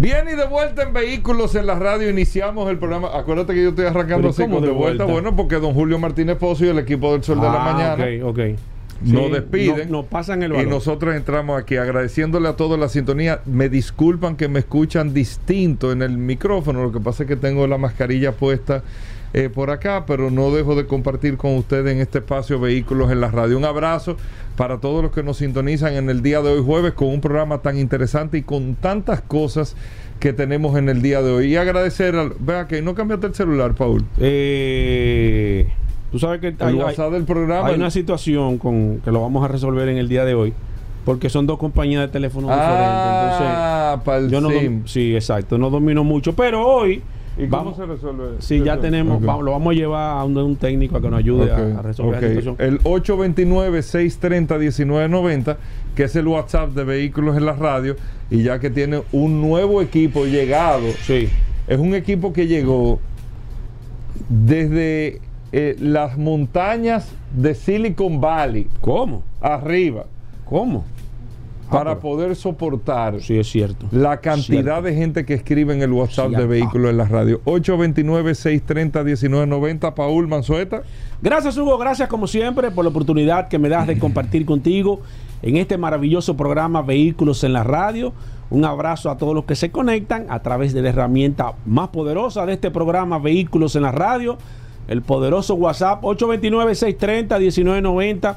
Bien y de vuelta en Vehículos en la radio iniciamos el programa. Acuérdate que yo estoy arrancando así con de, vuelta? Bueno, porque don Julio Martínez Pozo y el equipo del Sol de la Ah, Mañana nos Sí, despiden. no- Nos pasan el y balón. nosotros entramos aquí agradeciéndole a todos la sintonía. Me disculpan que me escuchan distinto en el micrófono. Lo que pasa es que tengo la mascarilla puesta eh, por acá, pero no dejo de compartir con ustedes en este espacio Vehículos en la radio. Un abrazo para todos los que nos sintonizan en el día de hoy jueves con un programa tan interesante y con tantas cosas que tenemos en el día de hoy. Y agradecer al... Vea que no cambiaste el celular, Paul. Eh, tú sabes que hay, hay- WhatsApp del programa. hay el- una situación con que lo vamos a resolver en el día de hoy, porque son dos compañías de teléfono Ah, para el diferentes. Entonces, yo no sí, exacto, no domino mucho, pero hoy ¿Y cómo vamos, se resuelve? sí, ya tenemos, vamos- lo vamos a llevar a un, un técnico a que nos ayude a- resolver la situación. El 829-630-1990, que es el WhatsApp de Vehículos en la Radio, y ya que tiene un nuevo equipo llegado, Sí, es un equipo que llegó desde eh, las montañas de Silicon Valley ¿cómo? arriba ¿Cómo? Ah, para pero- poder soportar Sí, es cierto. la cantidad Cierto. de gente que escribe en el WhatsApp de. Vehículos en la Radio. 829-630-1990, Paul Manzueta. Gracias Hugo, gracias como siempre por la oportunidad que me das de compartir contigo en este maravilloso programa Vehículos en la Radio. Un abrazo a todos los que se conectan a través de la herramienta más poderosa de este programa Vehículos en la Radio, el poderoso WhatsApp 829-630-1990.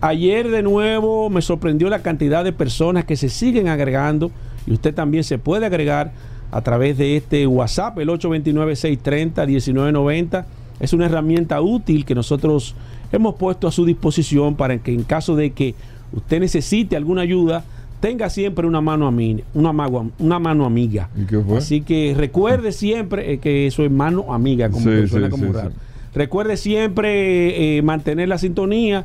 Ayer de nuevo me sorprendió la cantidad de personas que se siguen agregando y usted también se puede agregar a través de este WhatsApp, el 829-630-1990. Es una herramienta útil que nosotros hemos puesto a su disposición para que en caso de que usted necesite alguna ayuda, tenga siempre una mano, ami- una mago- una mano amiga. ¿Y qué fue? Así que recuerde siempre eh, que eso es mano amiga, como Sí, que suena sí, como sí, raro. Recuerde siempre eh, mantener la sintonía.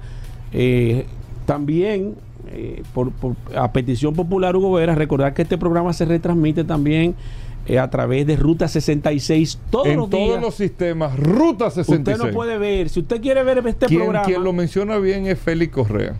Eh, también, eh, por, por- a petición popular, Hugo Vera, recordar que este programa se retransmite también eh, a través de Ruta 66 todos en los todos días. los sistemas, Ruta 66. Usted no puede ver, si usted quiere ver este quien, programa. quien lo menciona bien es Félix Correa.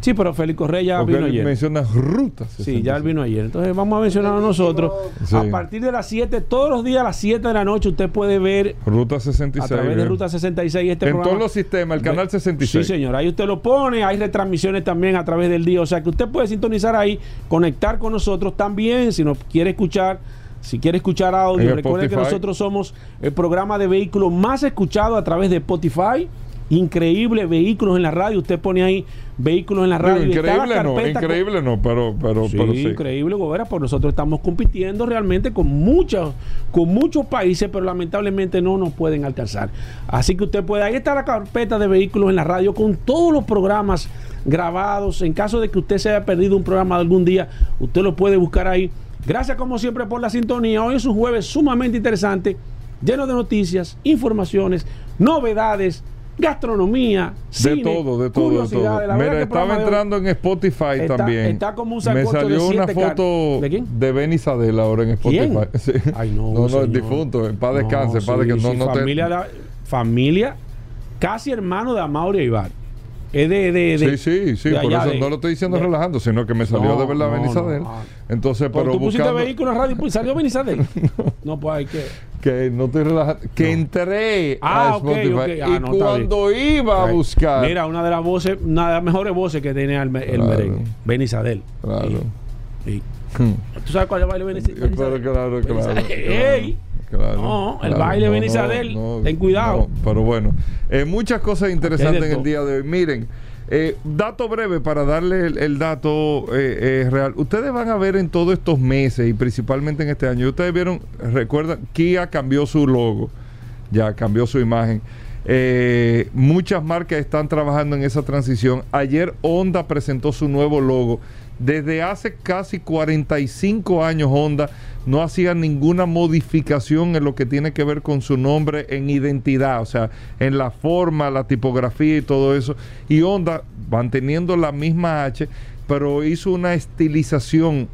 Sí, pero Félix Correa ya vino ayer. menciona Ruta 66. Sí, ya él vino ayer. Entonces vamos a mencionar a nosotros. Sí. A partir de las 7, todos los días a las 7 de la noche, usted puede ver Ruta 66. a través de. Ruta 66 este en programa. todos los sistemas, el canal Ve- 66. Sí, señor. Ahí usted lo pone. Hay retransmisiones también a través del día. O sea que usted puede sintonizar ahí, conectar con nosotros también. Si nos quiere escuchar, si quiere escuchar audio, recuerde que nosotros somos el programa de vehículos más escuchado a través de Spotify. Increíble, vehículos en la radio. Usted pone ahí vehículos en la Digo, radio. la increíble no, con- increíble no, pero, pero, Sí, pero sí. increíble, Gobera, pues nosotros estamos compitiendo realmente con muchos, con muchos países, pero lamentablemente no nos pueden alcanzar. Así que usted puede, ahí está la carpeta de vehículos en la radio con todos los programas grabados. En caso de que usted se haya perdido un programa de algún día, usted lo puede buscar ahí. Gracias como siempre por la sintonía. Hoy es un jueves sumamente interesante, lleno de noticias, informaciones, novedades, gastronomía, De cine, todo, de todo, de curiosidades. La todo. Mira, que el estaba de entrando en Spotify Está- también. está como un Me sancocho de salió una foto ¿De quién? de Benny Sadel ahora en Spotify. ¿Quién? Sí. Ay, no, no, señor. es difunto. En paz descanse. paz sí. No, sí, no te- familia, de- familia casi hermano de Amaury Ibar. Es de, de, de- Sí, sí, sí, por allá eso no lo estoy diciendo relajando, sino que me salió No, de verdad no, Benny no. Entonces, Pero tú pusiste buscando vehículo en radio y salió Benizadel. no, pues hay que. que no estoy relajando, que entré Ah, a Spotify. Ah, y cuando iba a buscar, Mira, una de las voces, una de las mejores voces que tenía el, el Claro. merengue. Benizadel. claro. Y- y- Hmm. ¿Tú sabes cuál es el baile Benizadel? claro, claro. Benizadel. claro, ¡Ey! Claro, No, el baile Benizadel, ten cuidado. no, pero bueno, eh, muchas cosas interesantes en el día de hoy. Miren, eh, dato breve para darle el, el dato eh, eh, real. Ustedes van a ver en todos estos meses y principalmente en este año, ustedes vieron, recuerdan, Kia cambió su logo, ya cambió su imagen. Muchas marcas están trabajando en esa transición. Ayer Honda presentó su nuevo logo Desde hace casi 45 años Honda no hacía ninguna modificación en lo que tiene que ver con su nombre en identidad, o sea, en la forma, la tipografía y todo eso. Y Honda, manteniendo la misma H, pero hizo una estilización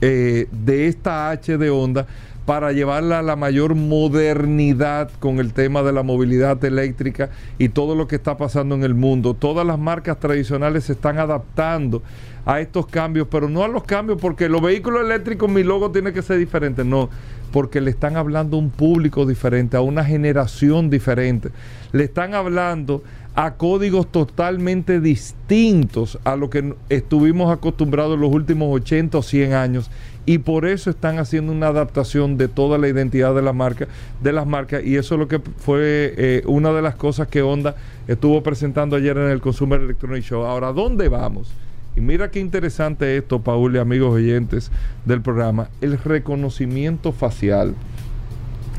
eh, de esta H de Honda para llevarla a la mayor modernidad con el tema de la movilidad eléctrica y todo lo que está pasando en el mundo. Todas las marcas tradicionales se están adaptando a estos cambios, pero no a los cambios porque los vehículos eléctricos mi logo tiene que ser diferente, no, porque le están hablando a un público diferente, a una generación diferente. Le están hablando a códigos totalmente distintos a lo que estuvimos acostumbrados en los últimos 80 o 100 años y por eso están haciendo una adaptación de toda la identidad de la marca, de las marcas y eso es lo que fue eh, una de las cosas que Honda estuvo presentando ayer en el Consumer Electronic Show. Ahora, ¿dónde vamos? Y mira qué interesante esto, Paul y amigos oyentes del programa, el reconocimiento facial.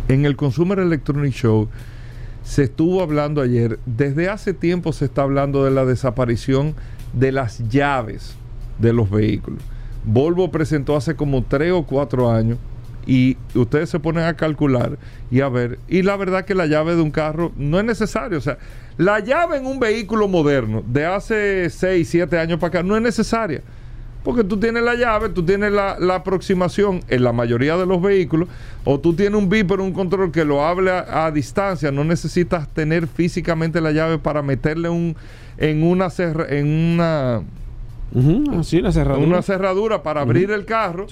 En el Consumer Electronic Show se estuvo hablando ayer, desde hace tiempo se está hablando de la desaparición de las llaves de los vehículos. Volvo presentó hace como tres o cuatro años y ustedes se ponen a calcular y a ver, y la verdad que la llave de un carro no es necesario, o sea, la llave en un vehículo moderno de hace 6, 7 años para acá no es necesaria. Porque tú tienes la llave, tú tienes la, aproximación en la mayoría de los vehículos, o tú tienes un beeper, un control que lo hable a, distancia, no necesitas tener físicamente la llave para meterle un, en una, en una una cerradura. Una cerradura para abrir el carro.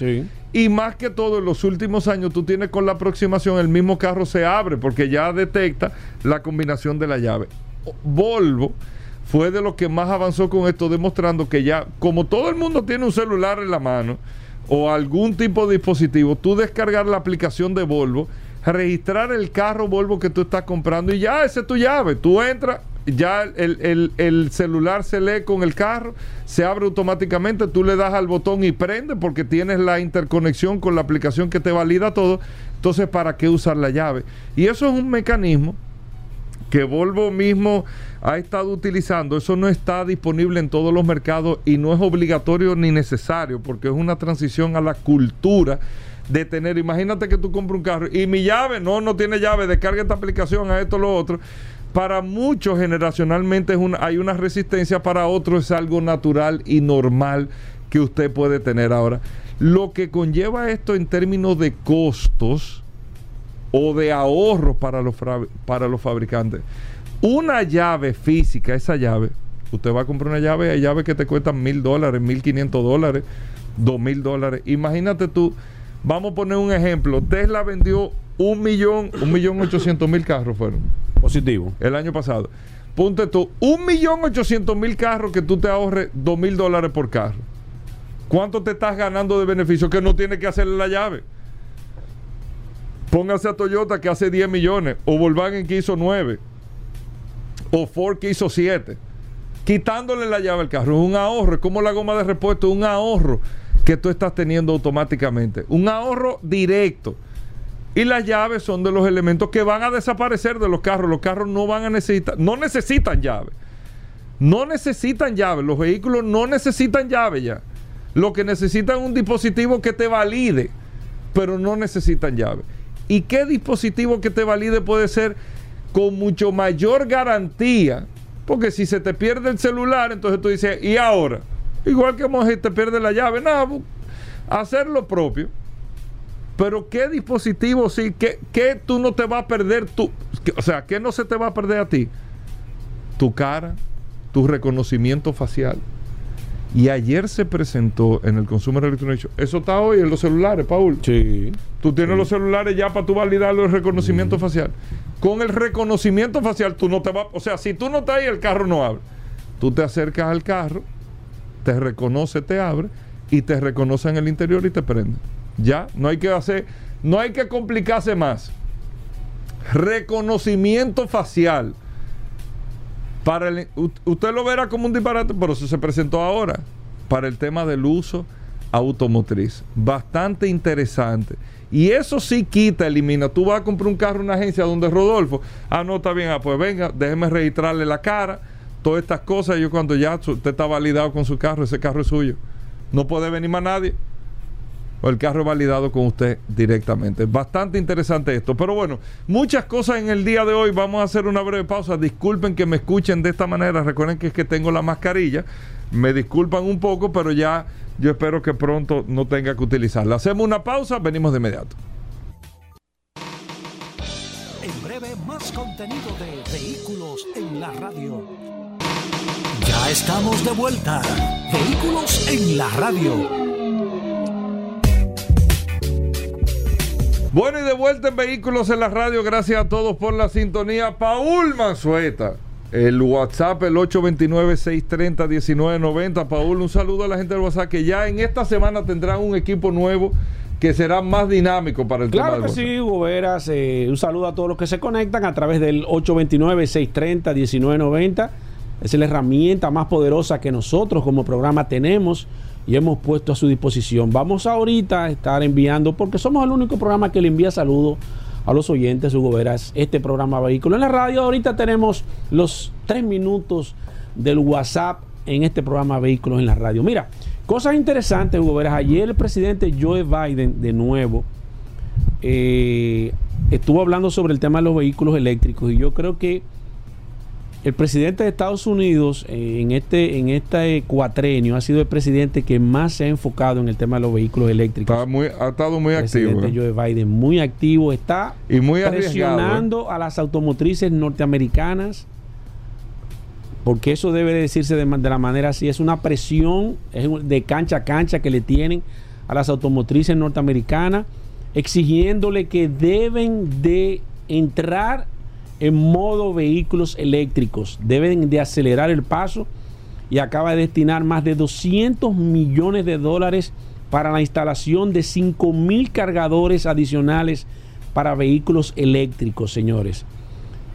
Y más que todo, en los últimos años, tú tienes con la aproximación, el mismo carro se abre porque ya detecta la combinación de la llave. Volvo fue de los que más avanzó con esto, demostrando que ya, como todo el mundo tiene un celular en la mano o algún tipo de dispositivo, tú descargar la aplicación de Volvo, registrar el carro Volvo que tú estás comprando y ya, esa es tu llave. Tú entras, ya el, celular se lee con el carro, se abre automáticamente, tú le das al botón y prende porque tienes la interconexión con la aplicación que te valida todo. Entonces, ¿para qué usar la llave? Y eso es un mecanismo que Volvo mismo ha estado utilizando. Eso no está disponible en todos los mercados y no es obligatorio ni necesario porque es una transición a la cultura de tener, imagínate que tú compras un carro y mi llave, no, no tiene llave, descarga esta aplicación a esto, lo otro para muchos generacionalmente hay una resistencia, para otros es algo natural y normal que usted puede tener ahora. Lo que conlleva esto en términos de costos o de ahorros para los, para los fabricantes. Una llave física, esa llave, usted va a comprar una llave, hay llaves que te cuestan mil dólares, mil quinientos dólares, dos mil dólares. Imagínate tú, vamos a poner un ejemplo, Tesla vendió un millón, un millón ochocientos mil carros fueron Positivo. El año pasado. Ponte tú, un millón ochocientos mil carros que tú te ahorres dos mil dólares por carro. ¿Cuánto te estás ganando de beneficio que no tiene que hacerle la llave? Póngase a Toyota que hace 10 millones, o Volkswagen que hizo 9, o Ford que hizo 7. Quitándole la llave al carro. Es un ahorro, es como la goma de repuesto, un ahorro que tú estás teniendo automáticamente. Un ahorro directo. Y las llaves son de los elementos que van a desaparecer de los carros. Los carros no van a necesitar, no necesitan llave. No necesitan llave. Los vehículos no necesitan llave ya. Lo que necesitan es un dispositivo que te valide, pero no necesitan llave. ¿Y qué dispositivo que te valide puede ser con mucho mayor garantía? Porque si se te pierde el celular, entonces tú dices, ¿y ahora? Igual que te pierde la llave. No, hacer lo propio pero ¿qué dispositivo sí? ¿Qué, ¿Qué, tú no te vas a perder tú? O sea, ¿qué no se te va a perder a ti? Tu cara, tu reconocimiento facial. Y ayer se presentó en el Consumer Electronics Eso está hoy en los celulares, Paul. Sí. Tú tienes los celulares ya para tú validar el reconocimiento facial. Con el reconocimiento facial tú no te vas... O sea, si tú no estás ahí, el carro no abre. Tú te acercas al carro, te reconoce, te abre y te reconoce en el interior y te prende. Ya, no hay que hacer, no hay que complicarse más. Reconocimiento facial. Para usted lo verá como un disparate, pero eso se presentó ahora para el tema del uso automotriz. Bastante interesante. Y eso sí quita, elimina. Tú vas a comprar un carro en una agencia donde Rodolfo, ah, no, está bien, ah, pues venga, déjeme registrarle la cara, todas estas cosas. Yo cuando ya usted está validado con su carro, ese carro es suyo. No puede venir más nadie. O el carro validado con usted directamente. Bastante interesante esto. Pero bueno, muchas cosas en el día de hoy. Vamos a hacer una breve pausa. Disculpen que me escuchen de esta manera. Recuerden que es que tengo la mascarilla. Me disculpan un poco, pero ya yo espero que pronto no tenga que utilizarla. Hacemos una pausa, venimos de inmediato. En breve, más contenido de Vehículos en la Radio. Ya estamos de vuelta. Vehículos en la Radio. Bueno, y de vuelta en Vehículos en la Radio. Gracias a todos por la sintonía. Paul Manzueta. El WhatsApp, el 829-630-1990. Paul, un saludo a la gente del WhatsApp que ya en esta semana tendrán un equipo nuevo que será más dinámico para el Claro tema que del sí, Hugo Veras. eh, un saludo a todos los que se conectan a través del 829-630-1990. Es la herramienta más poderosa que nosotros como programa tenemos y hemos puesto a su disposición. Vamos ahorita a estar enviando, porque somos el único programa que le envía saludos a los oyentes, Hugo Veras, este programa Vehículo en la Radio. Ahorita tenemos los tres minutos del WhatsApp en este programa Vehículos en la Radio. Mira, cosas interesantes, Hugo Veras. Ayer el presidente Joe Biden, de nuevo, eh, estuvo hablando sobre el tema de los vehículos eléctricos y yo creo que el presidente de Estados Unidos eh, en este en este cuatrenio ha sido el presidente que más se ha enfocado en el tema de los vehículos eléctricos. Está muy, ha estado muy el activo. presidente ¿eh? Joe Biden muy activo, está Y muy arriesgado. ¿eh? presionando a las automotrices norteamericanas porque eso debe de decirse de, la manera así, es una presión es de cancha a cancha que le tienen a las automotrices norteamericanas, exigiéndole que deben de entrar en modo vehículos eléctricos, deben de acelerar el paso y acaba de destinar más de 200 millones de dólares para la instalación de 5 mil cargadores adicionales para vehículos eléctricos, señores.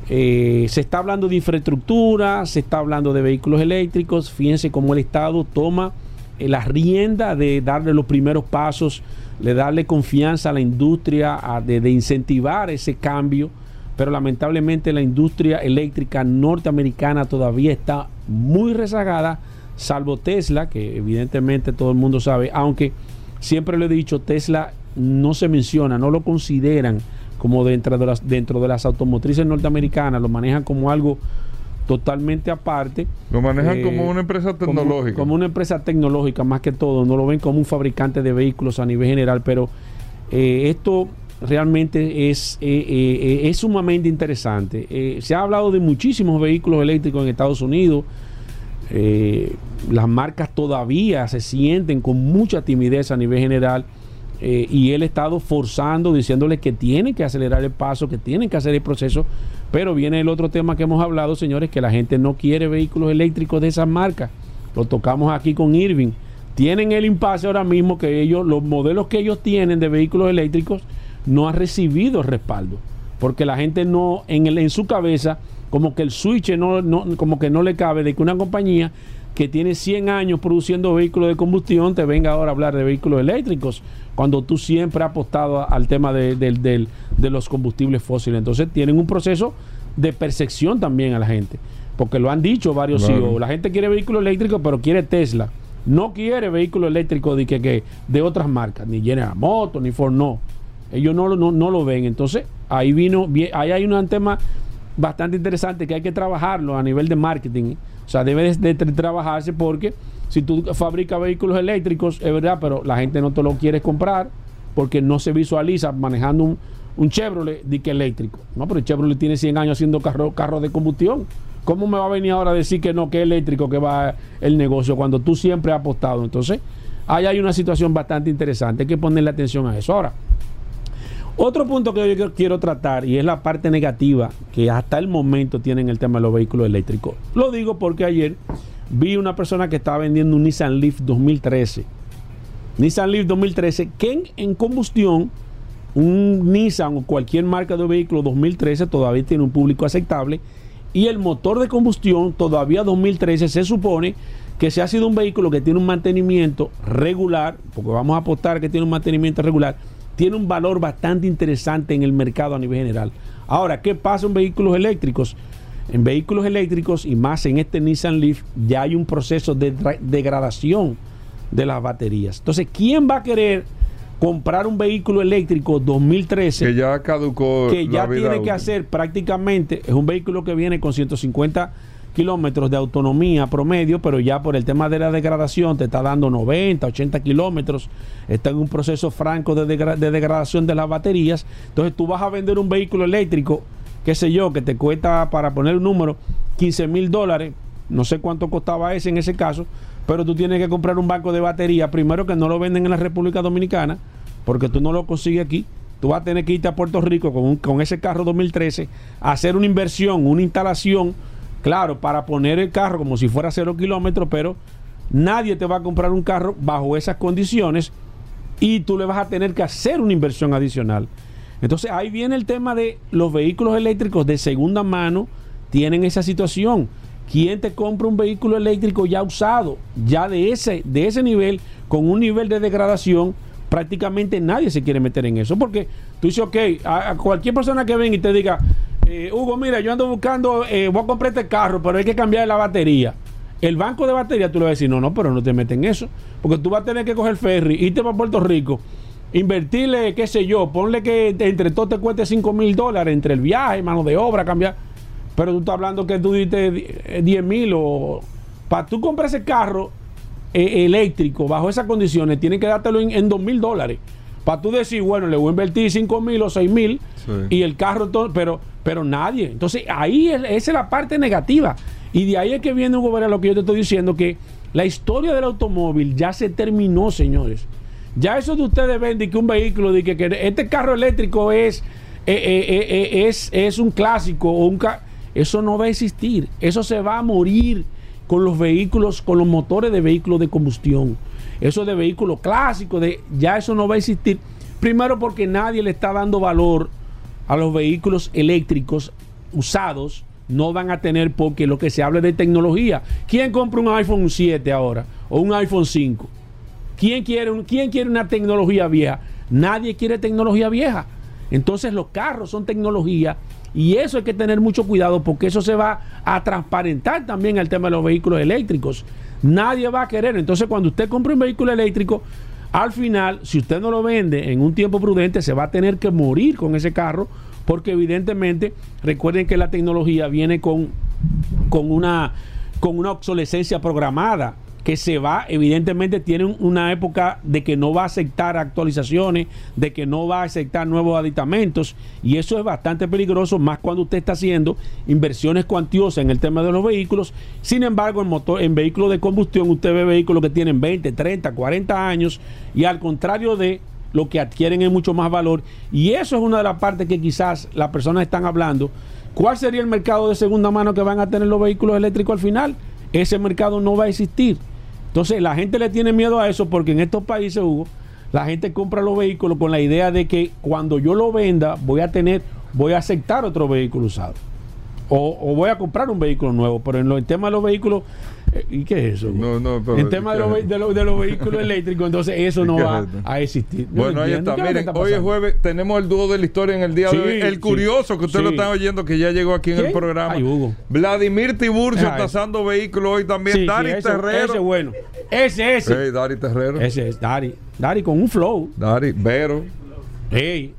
Eh, se está hablando de infraestructura, se está hablando de vehículos eléctricos. Fíjense cómo el Estado toma eh, la rienda de darle los primeros pasos, de darle confianza a la industria, de incentivar ese cambio. Pero lamentablemente la industria eléctrica norteamericana todavía está muy rezagada, salvo Tesla, que evidentemente todo el mundo sabe, aunque siempre lo he dicho, Tesla no se menciona, no lo consideran como dentro de las, dentro de las automotrices norteamericanas, lo manejan como algo totalmente aparte. Lo manejan Eh, como una empresa como- tecnológica. Como, una empresa tecnológica más que todo, no lo ven como un fabricante de vehículos a nivel general, pero eh, esto realmente es, eh, eh, es sumamente interesante. Eh, se ha hablado de muchísimos vehículos eléctricos en Estados Unidos. Eh, las marcas todavía se sienten con mucha timidez a nivel general eh, y ha estado forzando, diciéndole que tienen que acelerar el paso, que tienen que hacer el proceso, pero viene el otro tema que hemos hablado, señores, que la gente no quiere vehículos eléctricos de esas marcas. Lo tocamos aquí con Irving. Tienen el impasse ahora mismo que ellos, los modelos que ellos tienen de vehículos eléctricos, no han recibido respaldo. Porque la gente no, en, el, en su cabeza, como que el switch no, no- como que no le cabe de que una compañía que tiene 100 años produciendo vehículos de combustión te venga ahora a hablar de vehículos eléctricos, cuando tú siempre has apostado al tema de, de los combustibles fósiles. Entonces tienen un proceso de percepción también a la gente, porque lo han dicho varios Claro. CEOs. La gente quiere vehículos eléctricos, pero quiere Tesla. No quiere vehículos eléctricos de, que, que- de otras marcas, ni General Motors, ni Ford, no. Ellos no, no, no lo ven. Entonces, ahí vino, vi- ahí hay un tema bastante interesante que hay que trabajarlo a nivel de marketing. O sea, debe de, de tra- trabajarse porque si tú fabricas vehículos eléctricos, es verdad, pero la gente no te lo quiere comprar porque no se visualiza manejando un, un Chevrolet de que eléctrico. No, pero el Chevrolet tiene 100 años haciendo carro, carro de combustión. ¿Cómo me va a venir ahora a decir que no, que es eléctrico que va el negocio cuando tú siempre has apostado? Entonces, ahí hay una situación bastante interesante. Hay que ponerle atención a eso. Ahora, otro punto que yo quiero tratar y es la parte negativa que hasta el momento tienen el tema de los vehículos eléctricos. Lo digo porque ayer vi una persona que estaba vendiendo un Nissan Leaf 2013. Nissan Leaf 2013 que en, combustión, un Nissan o cualquier marca de vehículo 2013 todavía tiene un público aceptable y el motor de combustión todavía 2013 se supone que si ha sido un vehículo que tiene un mantenimiento regular, porque vamos a apostar que tiene un mantenimiento regular, tiene un valor bastante interesante en el mercado a nivel general. Ahora, ¿qué pasa en vehículos eléctricos? En vehículos eléctricos y más en este Nissan Leaf ya hay un proceso de degradación de las baterías. Entonces, ¿quién va a querer comprar un vehículo eléctrico 2013 Que ya caducó. que ya tiene que hacer prácticamente, es un vehículo que viene con 150 kilómetros de autonomía promedio, pero ya por el tema de la degradación te está dando 90, 80 kilómetros, está en un proceso franco de, degra- de degradación de las baterías, entonces tú vas a vender un vehículo eléctrico, qué sé yo, que te cuesta, para poner un número, 15 mil dólares, no sé cuánto costaba ese en ese caso, pero tú tienes que comprar un banco de batería, primero que no lo venden en la República Dominicana, porque tú no lo consigues aquí. Tú vas a tener que irte a Puerto Rico con, con ese carro 2013, a hacer una inversión, una instalación, claro, para poner el carro como si fuera cero kilómetros, pero nadie te va a comprar un carro bajo esas condiciones y tú le vas a tener que hacer una inversión adicional. Entonces ahí viene el tema de los vehículos eléctricos de segunda mano, tienen esa situación. ¿Quién te compra un vehículo eléctrico ya usado, ya de ese, de ese nivel, con un nivel de degradación? Prácticamente nadie se quiere meter en eso, porque tú dices, ok, a, a cualquier persona que venga y te diga, eh, Hugo, mira, yo ando buscando, eh, voy a comprar este carro, pero hay que cambiar la batería. El banco de batería tú le vas a decir, no, no, pero no te meten en eso, porque tú vas a tener que coger ferry, irte para Puerto Rico, invertirle, qué sé yo, ponle que entre todo te cueste 5 mil dólares, entre el viaje, mano de obra, cambiar. Pero tú estás hablando que tú diste di- 10 mil o... Para tú comprar ese carro eh, eléctrico bajo esas condiciones, tienes que dártelo en, en 2 mil dólares. Para tú decir, bueno, le voy a invertir 5 mil o 6 mil Sí. y el carro, todo, pero, pero nadie. Entonces ahí es, esa es la parte negativa. Y de ahí es que viene, Hugo Vera, lo que yo te estoy diciendo, que la historia del automóvil ya se terminó, señores. Ya eso de ustedes ven de que un vehículo, de que, este carro eléctrico es, eh, eh, eh, eh, es, es un clásico o un eso no va a existir. Eso se va a morir con los vehículos, con los motores de vehículos de combustión. Eso de vehículos clásicos, de, ya eso no va a existir. Primero porque nadie le está dando valor a los vehículos eléctricos usados. No van a tener porque lo que se habla de tecnología. ¿Quién compra un iPhone 7 ahora? O un iPhone 5? ¿Quién quiere, ¿Quién quiere una tecnología vieja? Nadie quiere tecnología vieja. Entonces los carros son tecnología y eso hay que tener mucho cuidado porque eso se va a transparentar también el tema de los vehículos eléctricos. Nadie va a querer. Entonces cuando usted compra un vehículo eléctrico, al final, si usted no lo vende en un tiempo prudente, se va a tener que morir con ese carro porque evidentemente recuerden que la tecnología viene con, con, una, con una obsolescencia programada que se va, evidentemente tiene un- una época de que no va a aceptar actualizaciones, de que no va a aceptar nuevos aditamentos y eso es bastante peligroso, más cuando usted está haciendo inversiones cuantiosas en el tema de los vehículos. Sin embargo, en, motor, en vehículos de combustión usted ve vehículos que tienen 20, 30, 40 años y al contrario de lo que adquieren es mucho más valor y eso es una de las partes que quizás las personas están hablando. ¿Cuál sería el mercado de segunda mano que van a tener los vehículos eléctricos al final? Ese mercado no va a existir. Entonces la gente le tiene miedo a eso porque en estos países, Hugo, la gente compra los vehículos con la idea de que cuando yo lo venda voy a tener, voy a aceptar otro vehículo usado. O, voy a comprar un vehículo nuevo. Pero en lo- el tema de los vehículos, eh, ¿y qué es eso? No, no, pero- en tema de los, de los- de los vehículos eléctricos, entonces eso no ¿Qué va es a existir. No Bueno, ahí está. ¿Qué es lo que Miren, está hoy es jueves. Tenemos el dúo de la historia en el día Sí, de hoy. El sí. curioso, que usted lo está oyendo, que ya llegó aquí en el programa. Ay, Hugo. Vladimir Tiburcio Ah, tasando vehículos hoy también. Dari ese, Terrero. ese es bueno. Ese, ese. Hey, Dari Terrero. Ese es Dari. Dari con un flow. Dari, Vero. Ey,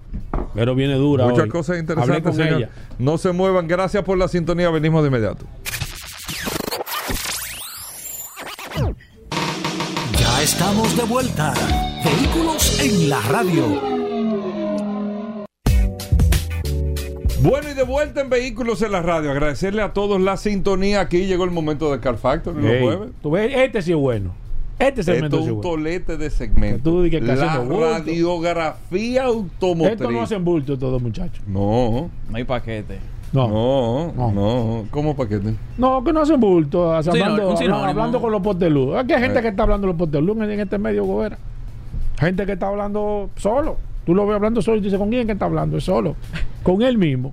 pero viene dura. Muchas hoy. cosas interesantes, señor. ella. No se muevan. Gracias por la sintonía. Venimos de inmediato. Estamos de vuelta. Vehículos en la radio. Bueno, y de vuelta en Vehículos en la Radio. Agradecerle a todos la sintonía. Aquí llegó el momento de Car Factor. tú ves, este sí es bueno. Este segmento Esto es un bueno. tolete de segmento. Tú dices que la radiografía automotriz. Esto no hacen bulto todos, muchachos. No, No hay paquete. No. no, No. no. ¿Cómo paquete? No, que no hacen bulto. o sea, Un hablando, sinónimo, un hablando, sinónimo. hablando con los portelú. Aquí hay gente Eh. que está hablando los portelú en, en este medio, Gobera. Gente que está hablando solo. Tú lo ves hablando solo y tú dices, ¿con quién que está hablando? Es solo. Con él mismo.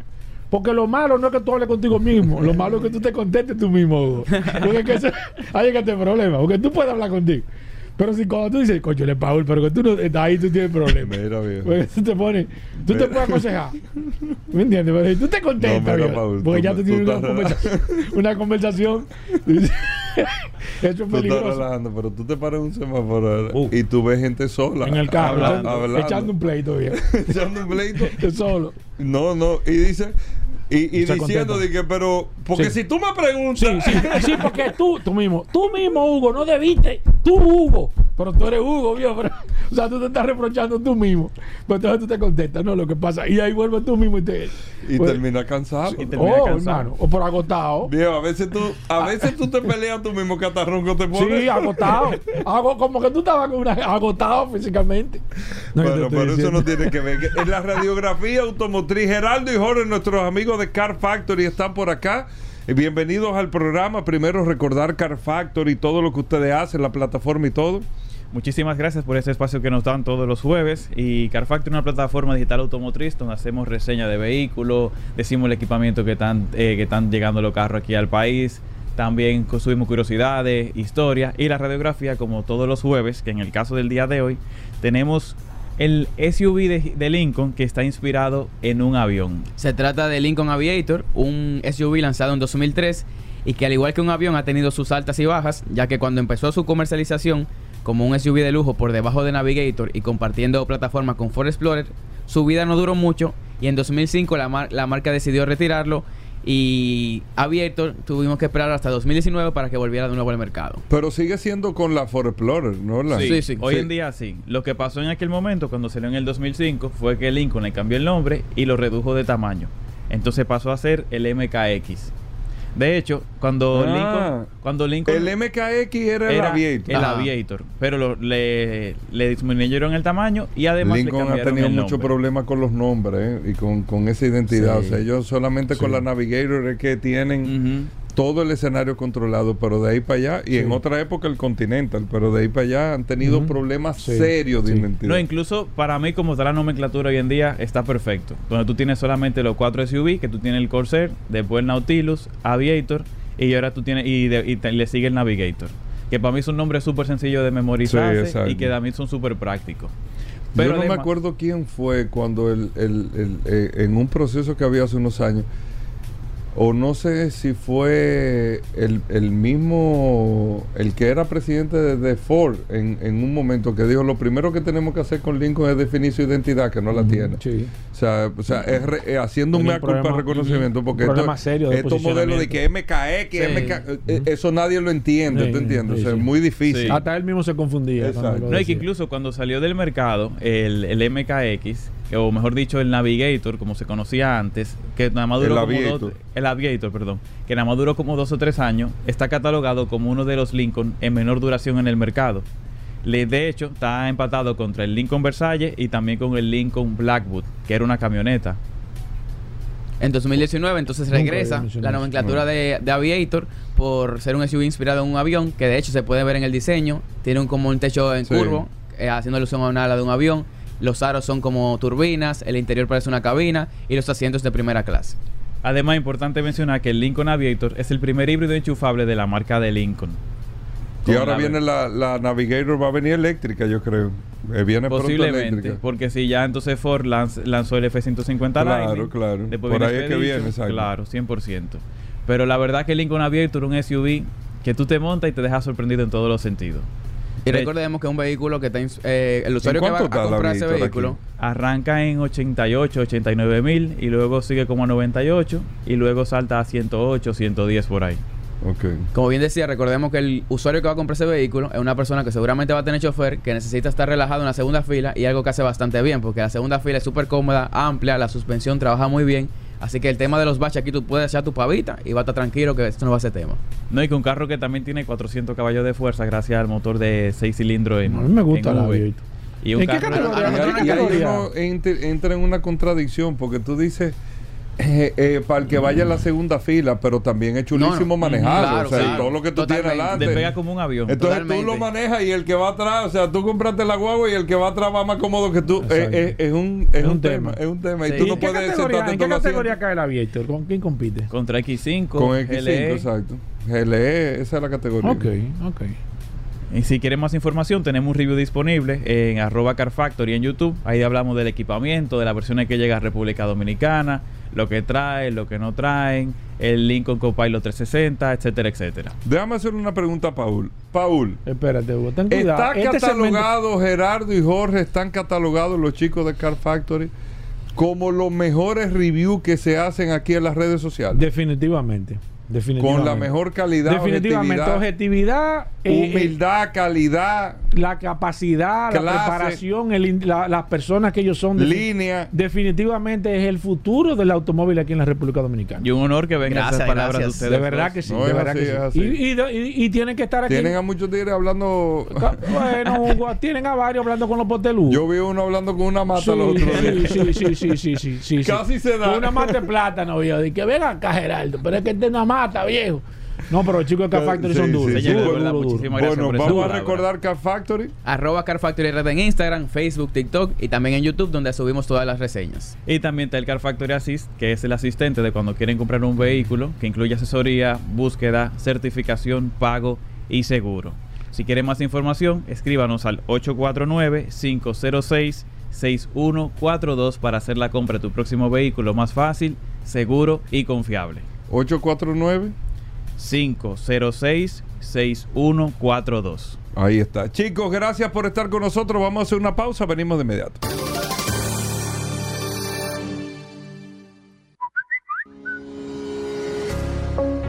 Porque lo malo no es que tú hables contigo mismo. Lo malo es que tú te contestes tú mismo, Hugo. Porque es que ese- ahí es que este problema. Porque tú puedes hablar contigo. Pero si cuando tú dices, coño, le Paul, pero que tú no, ahí tú tienes problemas. Mira, viejo. Porque tú te pones, tú te puedes aconsejar. ¿Me entiendes? Pero si tú te contestas, No, mira, viejo, Paul, porque tú- ya tú tienes una estás- conversación, una conversación. Eso es Tú estás peligroso. relajando, pero tú te paras en un semáforo Uh. y tú ves gente sola. En el carro, habla- echando- hablando, echando un pleito, bien. echando un pleito. Solo. No, no. Y dice. Y, diciendo de que, pero. Porque Sí. si tú me preguntas. Sí, sí, sí, porque tú, tú mismo, tú mismo, Hugo, no debiste, tú, Hugo, pero tú eres Hugo, viejo, pero, o sea, tú te estás reprochando tú mismo, pues entonces tú te contestas, no, lo que pasa, y ahí vuelve tú mismo y te... Y pues, termina cansado. Y termina Oh, cansado. hermano, o por agotado. Viejo, a veces tú, a veces tú te peleas tú mismo que hasta ronco te pones. Sí, agotado. Hago, como que tú estabas con una, agotado físicamente. No, Bueno, pero eso no tiene que ver. En la radiografía automotriz, Geraldo y Jorge, nuestros amigos de Car Factory, están por acá. Y bienvenidos al programa. Primero, recordar Car Factory, todo lo que ustedes hacen, la plataforma y todo. Muchísimas gracias por este espacio que nos dan todos los jueves. Y Car Factory es una plataforma digital automotriz donde hacemos reseña de vehículos, decimos el equipamiento que están, eh, llegando los carros aquí al país. También subimos curiosidades, historias y la radiografía, como todos los jueves, que en el caso del día de hoy, tenemos el SUV de, Lincoln que está inspirado en un avión. Se trata de Lincoln Aviator, un SUV lanzado en 2003 y que al igual que un avión ha tenido sus altas y bajas, ya que cuando empezó su comercialización como un SUV de lujo por debajo de Navigator y compartiendo plataforma con Ford Explorer, su vida no duró mucho y en 2005 la, mar- la marca decidió retirarlo y Aviator tuvimos que esperar hasta 2019 para que volviera de nuevo al mercado. Pero sigue siendo con la Ford Explorer, ¿no? La- Sí, sí. Hoy en día sí. Lo que pasó en aquel momento, cuando salió en el 2005, fue que Lincoln le cambió el nombre y lo redujo de tamaño. Entonces pasó a ser el MKX. De hecho, cuando Ah. Lincoln... Cuando Lincoln El MKX era, el era Aviator. el. Aviator, pero lo- le, le disminuyeron el tamaño y además le Lincoln ha cambiaron tenido el mucho problema con los nombres ¿eh? y con, con esa identidad. Sí. O sea, ellos solamente con Sí. la Navigator es que tienen Ujú. Todo el escenario controlado, pero de ahí para allá, y en otra época el Continental, pero de ahí para allá han tenido problemas Sí, serios de sí. identidad. No, incluso para mí, como está la nomenclatura hoy en día, está perfecto. Donde tú tienes solamente los cuatro SUV, que tú tienes el Corsair, después el Nautilus, Aviator, y ahora tú tienes, y, de- y te- le sigue el Navigator. Que para mí es un nombre súper sencillo de exacto. y que mí son súper prácticos. Yo no me acuerdo quién fue cuando el, el- el- eh, en un proceso que había hace unos años, o no sé si fue el, el mismo, el que era presidente de, de Ford en, en un momento que dijo, lo primero que tenemos que hacer con Lincoln es definir su identidad, que no la tiene. Sí. O sea, o sea es re- eh, haciendo un mea un culpa problema- reconocimiento, porque un problema esto- serio de estos modelos de que MKX, Sí. MK, eh, eso nadie lo entiende, Sí, ¿tú entiendes? sí, o sea, sí. es muy difícil. Sí. Hasta él mismo se confundía. No, y que incluso cuando salió del mercado el, el MKX, o mejor dicho, el Navigator, como se conocía antes, que nada más duró El como Aviator. dos, el Aviator, perdón, que nada más duró como dos o tres años, está catalogado como uno de los Lincoln en menor duración en el mercado. Le, de hecho, está empatado contra el Lincoln Versailles y también con el Lincoln Blackwood, que era una camioneta. En 2019 entonces regresa la nomenclatura de, de Aviator por ser un SUV inspirado en un avión, que de hecho se puede ver en el diseño. Tiene un, como un techo en Sí. curvo, eh, haciendo alusión a una ala de un avión. Los aros son como turbinas, el interior parece una cabina y los asientos de primera clase. Además, importante mencionar que el Lincoln Aviator es el primer híbrido enchufable de la marca de Lincoln. Y ahora viene la, la Navigator, va a venir eléctrica, yo creo. Eh, viene Posiblemente, eléctrica. porque si ya entonces Ford lanz- lanzó el F-150 Claro, Lightning, claro. después Por viene ahí es que viene, exacto. Claro, 100%. Pero la verdad que el Lincoln Aviator es un SUV que tú te montas y te dejas sorprendido en todos los sentidos. Y De- recordemos que es un vehículo que está... eh, el usuario que va cuánto a está la comprar ese vehículo... aquí? Arranca en 88, 89 mil y luego sigue como a 98 y luego salta a 108, 110 por ahí. Ok. Como bien decía, recordemos que el usuario que va a comprar ese vehículo es una persona que seguramente va a tener chofer, que necesita estar relajado en la segunda fila y algo que hace bastante bien, porque la segunda fila es súper cómoda, amplia, la suspensión trabaja muy bien. Así que el tema de los baches aquí tú puedes echar tu pavita y va a estar tranquilo que esto no va a ser tema. No, y que un carro que también tiene 400 caballos de fuerza gracias al motor de 6 cilindros en A mí me gusta la V. Aviator. Y un ¿En qué carro- categoría? Ah, Y, ahí- uno entra en una contradicción porque tú dices eh, eh, para el que vaya en la segunda fila, pero también es chulísimo No, no. manejarlo. Claro, o sea, claro. todo lo que tú Totalmente. tienes adelante. Despega como un avión. Entonces tú Totalmente. lo manejas y el que va atrás, o sea, tú compraste la guagua y el que va atrás va más cómodo que tú. Eh, eh, es, un, es, Es un un tema. tema. Es un tema. Sí. Y tú ¿Y no en qué puedes categoría, sentarte ¿en qué categoría cae el Aviator? ¿Con quién compite? Contra X5, Con X5, LE. exacto. GLE, esa es la categoría. Ok, ok. Y si quieren más información, tenemos un review disponible en arroba carfactory en YouTube. Ahí hablamos del equipamiento, de las versiones que llega a República Dominicana, lo que trae, lo que no traen, el Lincoln Copilot 360, etcétera, etcétera. Déjame hacer una pregunta a Paul. Paul, Espérate, Hugo, ten cuidado. ¿está Este catalogado Gerardo y Jorge, están catalogados los chicos de Car Factory como los mejores reviews que se hacen aquí en las redes sociales? Definitivamente. Definitivamente. Con la mejor calidad, Definitivamente. objetividad, Objetividad. eh, humildad, calidad, la capacidad, la preparación, el la- las personas que ellos son. defi- línea. Definitivamente es el futuro del automóvil aquí en la República Dominicana. Y un honor que vengan Gracias, esas palabras gracias. de ustedes. de verdad que sí. No, de verdad así, que sí. Y, y- y- y tienen que estar aquí. Tienen a muchos tigres hablando. Bueno, Hugo, tienen a varios hablando con los potelú. Yo vi uno hablando con una mata Sí, los otros días. sí, sí, sí, sí, sí, sí, sí, sí. Casi se da. Con Una mata de plátano, viejo. Y que venga acá, Geraldo. Pero es que este es una mata, viejo. No, pero los chicos de Car Factory Sí, son duros. sí. Señores, de Duro, verdad, duro, duro. muchísimas gracias Bueno, por vamos a recordar Car Factory. Arroba Car Factory RD en Instagram, Facebook, TikTok y también en YouTube donde subimos todas las reseñas. Y también está el Car Factory Assist, que es el asistente de cuando quieren comprar un vehículo, que incluye asesoría, búsqueda, certificación, pago y seguro. Si quieren más información, escríbanos al 849-506-6142 para hacer la compra de tu próximo vehículo más fácil, seguro y confiable. 849. 506-6142. Ahí está. Chicos, gracias por estar con nosotros. Vamos a hacer una pausa. Venimos de inmediato.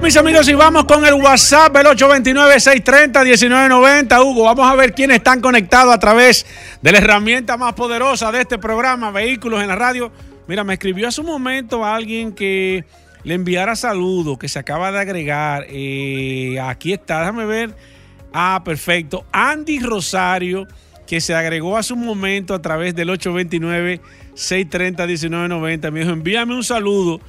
Mis amigos, y vamos con el WhatsApp, el 829-630-1990. Hugo, vamos a ver quiénes están conectados a través de la herramienta más poderosa de este programa, Vehículos en la Radio. Mira, me escribió hace un momento a alguien que le enviara saludos, que se acaba de agregar. Eh, aquí está, déjame ver. Ah, perfecto. Andy Rosario, que se agregó hace un momento a través del 829-630-1990. Me dijo, envíame un saludo.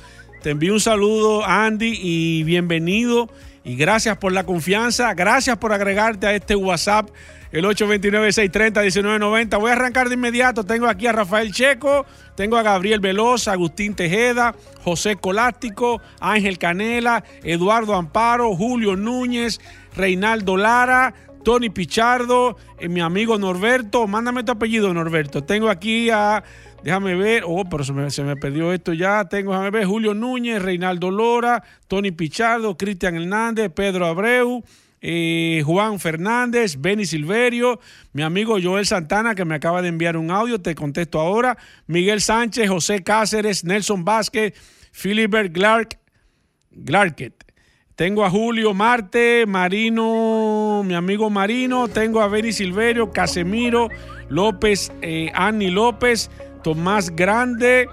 Te envío un saludo, Andy, y bienvenido. Y gracias por la confianza. Gracias por agregarte a este WhatsApp, el 829-630-1990. Voy a arrancar de inmediato. Tengo aquí a Rafael Checo, tengo a Gabriel Veloz, Agustín Tejeda, José Colástico, Ángel Canela, Eduardo Amparo, Julio Núñez, Reinaldo Lara, Tony Pichardo, eh, mi amigo Norberto. Mándame tu apellido, Norberto. Tengo aquí a. Déjame ver. Oh, pero se me, se me perdió esto ya. Tengo, déjame ver. Julio Núñez, Reinaldo Lora, Tony Pichardo, Cristian Hernández, Pedro Abreu. Eh, Juan Fernández, Benny Silverio, mi amigo Joel Santana que me acaba de enviar un audio, te contesto ahora, Miguel Sánchez, José Cáceres, Nelson Vázquez, Philibert Clark, Clarket. Tengo a Julio Marte, Marino, mi amigo Marino. Tengo a Benny Silverio, Casemiro, López, eh, Annie López, Tomás Grande,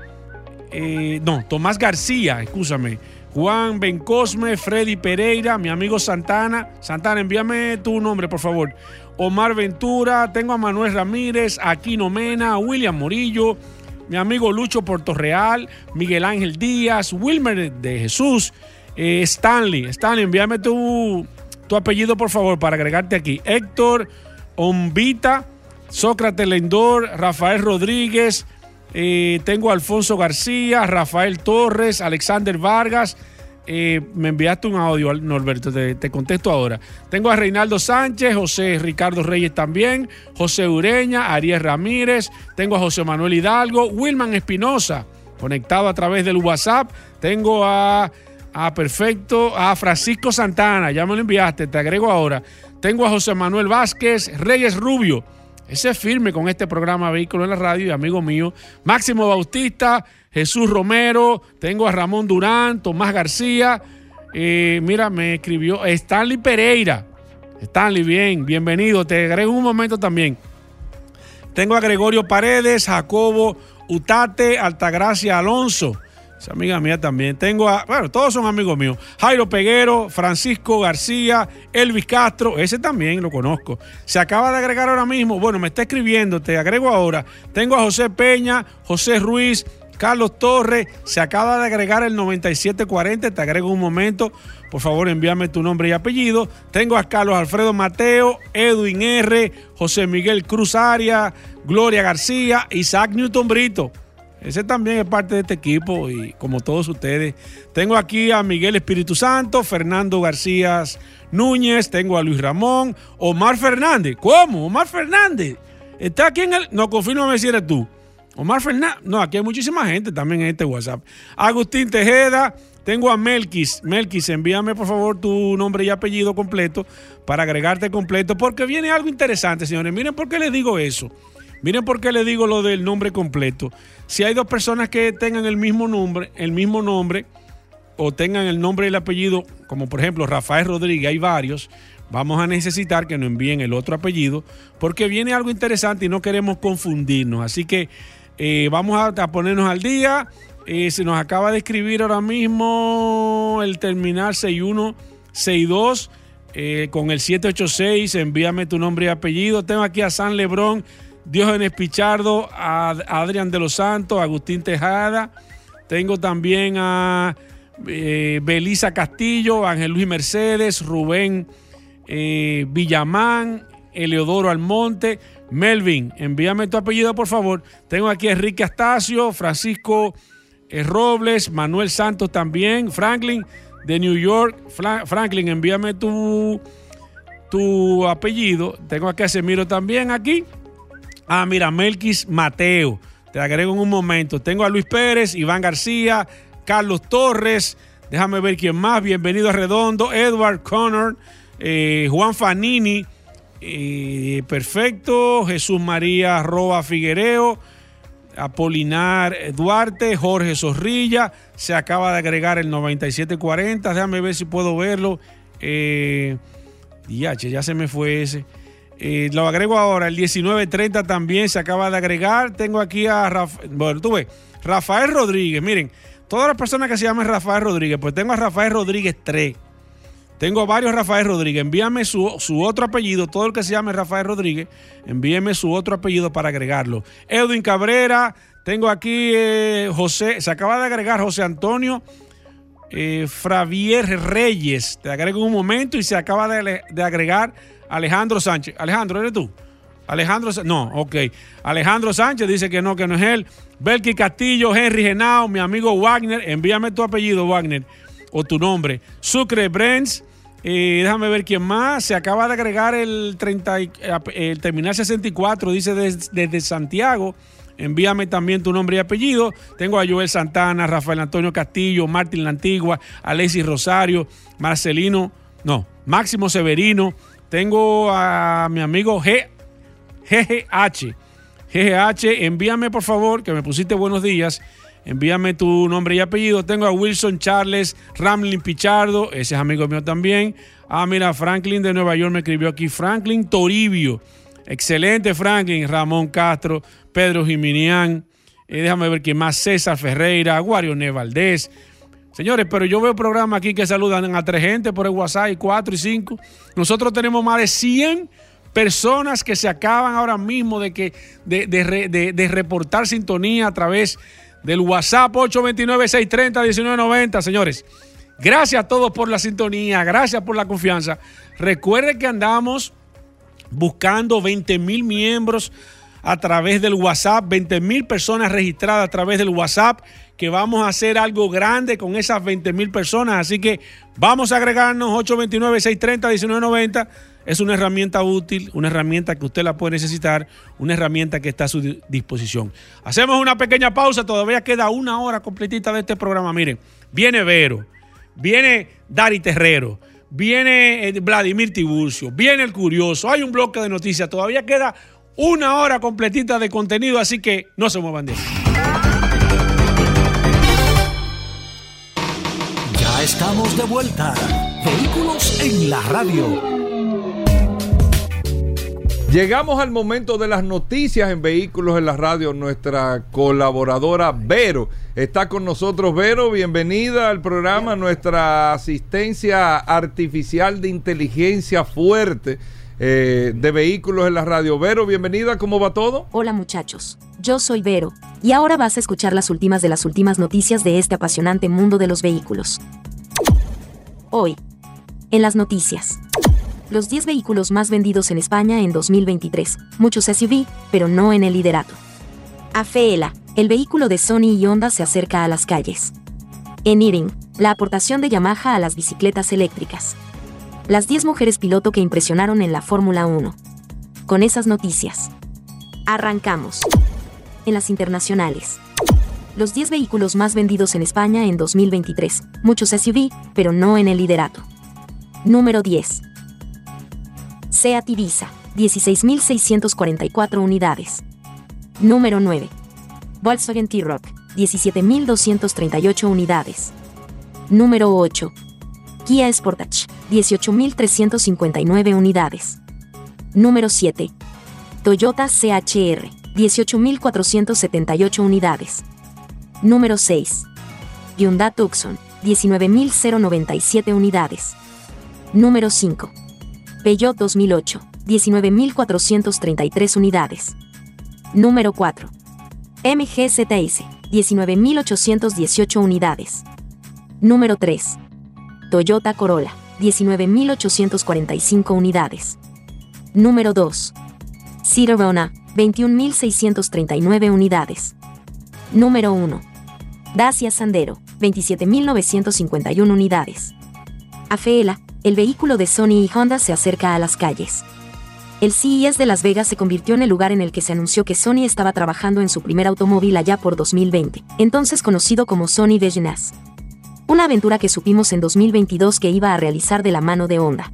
eh, no, Tomás García, escúchame. Juan Bencosme, Freddy Pereira, mi amigo Santana. Santana, envíame tu nombre, por favor. Omar Ventura, tengo a Manuel Ramírez, Aquino Mena, William Morillo, mi amigo Lucho Portorreal, Miguel Ángel Díaz, Wilmer de Jesús, eh, Stanley. Stanley, envíame tu, tu apellido, por favor, para agregarte aquí. Héctor Ombita, Sócrates Lendor, Rafael Rodríguez, eh, tengo a Alfonso García, Rafael Torres, Alexander Vargas. Eh, me enviaste un audio, Norberto, te, te contesto ahora. Tengo a Reinaldo Sánchez, José Ricardo Reyes también, José Ureña, Ariel Ramírez, tengo a José Manuel Hidalgo, Wilman Espinosa, conectado a través del WhatsApp. Tengo a, a Perfecto, a Francisco Santana, ya me lo enviaste, te agrego ahora. Tengo a José Manuel Vázquez, Reyes Rubio. Ese es firme con este programa Vehículo en la Radio y amigo mío. Máximo Bautista, Jesús Romero, tengo a Ramón Durán, Tomás García. mira, me escribió Stanley Pereira. Stanley, bien, bienvenido. Te agrego un momento también. Tengo a Gregorio Paredes, Jacobo Utate, Altagracia Alonso. Esa amiga mía también. Tengo a, bueno, todos son amigos míos. Jairo Peguero, Francisco García, Elvis Castro, ese también lo conozco. Se acaba de agregar ahora mismo, bueno, me está escribiendo, te agrego ahora. Tengo a José Peña, José Ruiz, Carlos Torres, se acaba de agregar el 9740, te agrego un momento. Por favor, envíame tu nombre y apellido. Tengo a Carlos Alfredo Mateo, Edwin R., José Miguel Cruz Aria, Gloria García, Isaac Newton Brito. Ese también es parte de este equipo y como todos ustedes. Tengo aquí a Miguel Espíritu Santo, Fernando García Núñez, tengo a Luis Ramón, Omar Fernández. ¿Cómo? Omar Fernández. Está aquí en el... No, confírmame si eres tú. Omar Fernández. No, aquí hay muchísima gente también en este WhatsApp. Agustín Tejeda. Tengo a Melquis. Melquis, envíame por favor tu nombre y apellido completo para agregarte completo, porque viene algo interesante, señores. Miren por qué les digo eso. Miren por qué les digo lo del nombre completo. Si hay dos personas que tengan el mismo nombre, el mismo nombre, o tengan el nombre y el apellido, como por ejemplo Rafael Rodríguez, hay varios, vamos a necesitar que nos envíen el otro apellido, porque viene algo interesante y no queremos confundirnos. Así que eh, vamos a, ponernos al día. Eh, se nos acaba de escribir ahora mismo el terminal 6162 eh, con el 786. Envíame tu nombre y apellido. Tengo aquí a San Lebrón, Diógenes Pichardo, a Adrián de los Santos, Agustín Tejada. Tengo también a Belisa Castillo, Ángel Luis Mercedes, Rubén Villamán, Eleodoro Almonte. Melvin, envíame tu apellido, por favor. Tengo aquí a Enrique Astacio, Francisco eh, Robles, Manuel Santos también, Franklin de New York. Franklin, envíame tu, tu apellido. Tengo aquí a Semiro también aquí. Ah, mira, Melquis Mateo. Te agrego en un momento. Tengo a Luis Pérez, Iván García, Carlos Torres. Déjame ver quién más. Bienvenido a Redondo. Edward Connor, eh, Juan Fanini perfecto, Jesús María Roa Figuereo, Apolinar Duarte, Jorge Zorrilla, se acaba de agregar el 9740, déjame ver si puedo verlo. Eh, ya se me fue ese. Eh, lo agrego ahora, el 1930 también se acaba de agregar. Tengo aquí a Rafael, bueno, tú ves, Rafael Rodríguez, miren, todas las personas que se llaman Rafael Rodríguez, pues tengo a Rafael Rodríguez 3. Tengo varios Rafael Rodríguez. Envíame su, otro apellido. Todo el que se llame Rafael Rodríguez, envíeme su otro apellido para agregarlo. Edwin Cabrera. Tengo aquí eh, José. Se acaba de agregar José Antonio eh, Reyes. Te agrego un momento y se acaba de, agregar Alejandro Sánchez. Alejandro, ¿eres tú? Alejandro, no, ok. Alejandro Sánchez dice que no, que no es él. Belki Castillo, Henry Genao, mi amigo Wagner. Envíame tu apellido, Wagner, o tu nombre. Sucre Brens. Eh, déjame ver quién más. Se acaba de agregar el, 30, el terminal 64, dice desde, Santiago. Envíame también tu nombre y apellido. Tengo a Joel Santana, Rafael Antonio Castillo, Martín La Antigua, Alexis Rosario, Marcelino, no, Máximo Severino. Tengo a mi amigo GGH. GGH, envíame por favor, que me pusiste buenos días. Envíame tu nombre y apellido. Tengo a Wilson Charles Ramlin Pichardo, ese es amigo mío también. Ah, mira, Franklin de Nueva York me escribió aquí. Franklin Toribio. Excelente, Franklin. Ramón Castro, Pedro Jiminián. Eh, déjame ver quién más. César Ferreira, Aguario Nevaldés. Señores, pero yo veo programas aquí que saludan a tres gente por el WhatsApp, cuatro y cinco. Nosotros tenemos más de 100 personas que se acaban ahora mismo de, que, de, de, de reportar sintonía a través del WhatsApp 829-630-1990, señores. Gracias a todos por la sintonía, gracias por la confianza. Recuerde que andamos buscando 20 mil miembros a través del WhatsApp, 20 mil personas registradas a través del WhatsApp, que vamos a hacer algo grande con esas 20 mil personas. Así que vamos a agregarnos 829-630-1990 es una herramienta útil, una herramienta que usted la puede necesitar, una herramienta que está a su disposición. Hacemos una pequeña pausa, todavía queda una hora completita de este programa. Miren, viene Vero, viene Dari Terrero, viene eh, Vladimir Tiburcio, viene el Curioso, hay un bloque de noticias, todavía queda una hora completita de contenido, así que no se muevan de ahí. Ya estamos de vuelta. Vehículos en la radio. Llegamos al momento de las noticias en Vehículos en la Radio. Nuestra colaboradora Vero está con nosotros. Vero, bienvenida al programa. Nuestra asistencia artificial de inteligencia fuerte eh, de Vehículos en la Radio. Vero, bienvenida. ¿Cómo va todo? Hola muchachos. Yo soy Vero. Y ahora vas a escuchar las últimas de las últimas noticias de este apasionante mundo de los vehículos. Hoy. En las noticias los 10 vehículos más vendidos en España en 2023, muchos SUV, pero no en el liderato. Afeela, el vehículo de Sony y Honda se acerca a las calles. En Iring, la aportación de Yamaha a las bicicletas eléctricas. Las 10 mujeres piloto que impresionaron en la Fórmula 1. Con esas noticias. Arrancamos. En las internacionales. Los 10 vehículos más vendidos en España en 2023. Muchos SUV, pero no en el liderato. Número 10. Seat Ibiza, 16.644 unidades. Número 9. Volkswagen T-Rock, 17.238 unidades. Número 8. Kia Sportage, 18.359 unidades. Número 7. Toyota CHR, 18.478 unidades. Número 6. Hyundai Tucson, 19.097 unidades. Número 5. Peugeot 2008, 19.433 unidades. Número 4. MGZS, 19.818 unidades. Número 3. Toyota Corolla, 19.845 unidades. Número 2. Citroën, 21.639 unidades. Número 1. Dacia Sandero, 27.951 unidades. Afeela, el vehículo de Sony y Honda se acerca a las calles. El CES de Las Vegas se convirtió en el lugar en el que se anunció que Sony estaba trabajando en su primer automóvil allá por 2020, entonces conocido como Sony Vision. Una aventura que supimos en 2022 que iba a realizar de la mano de Honda.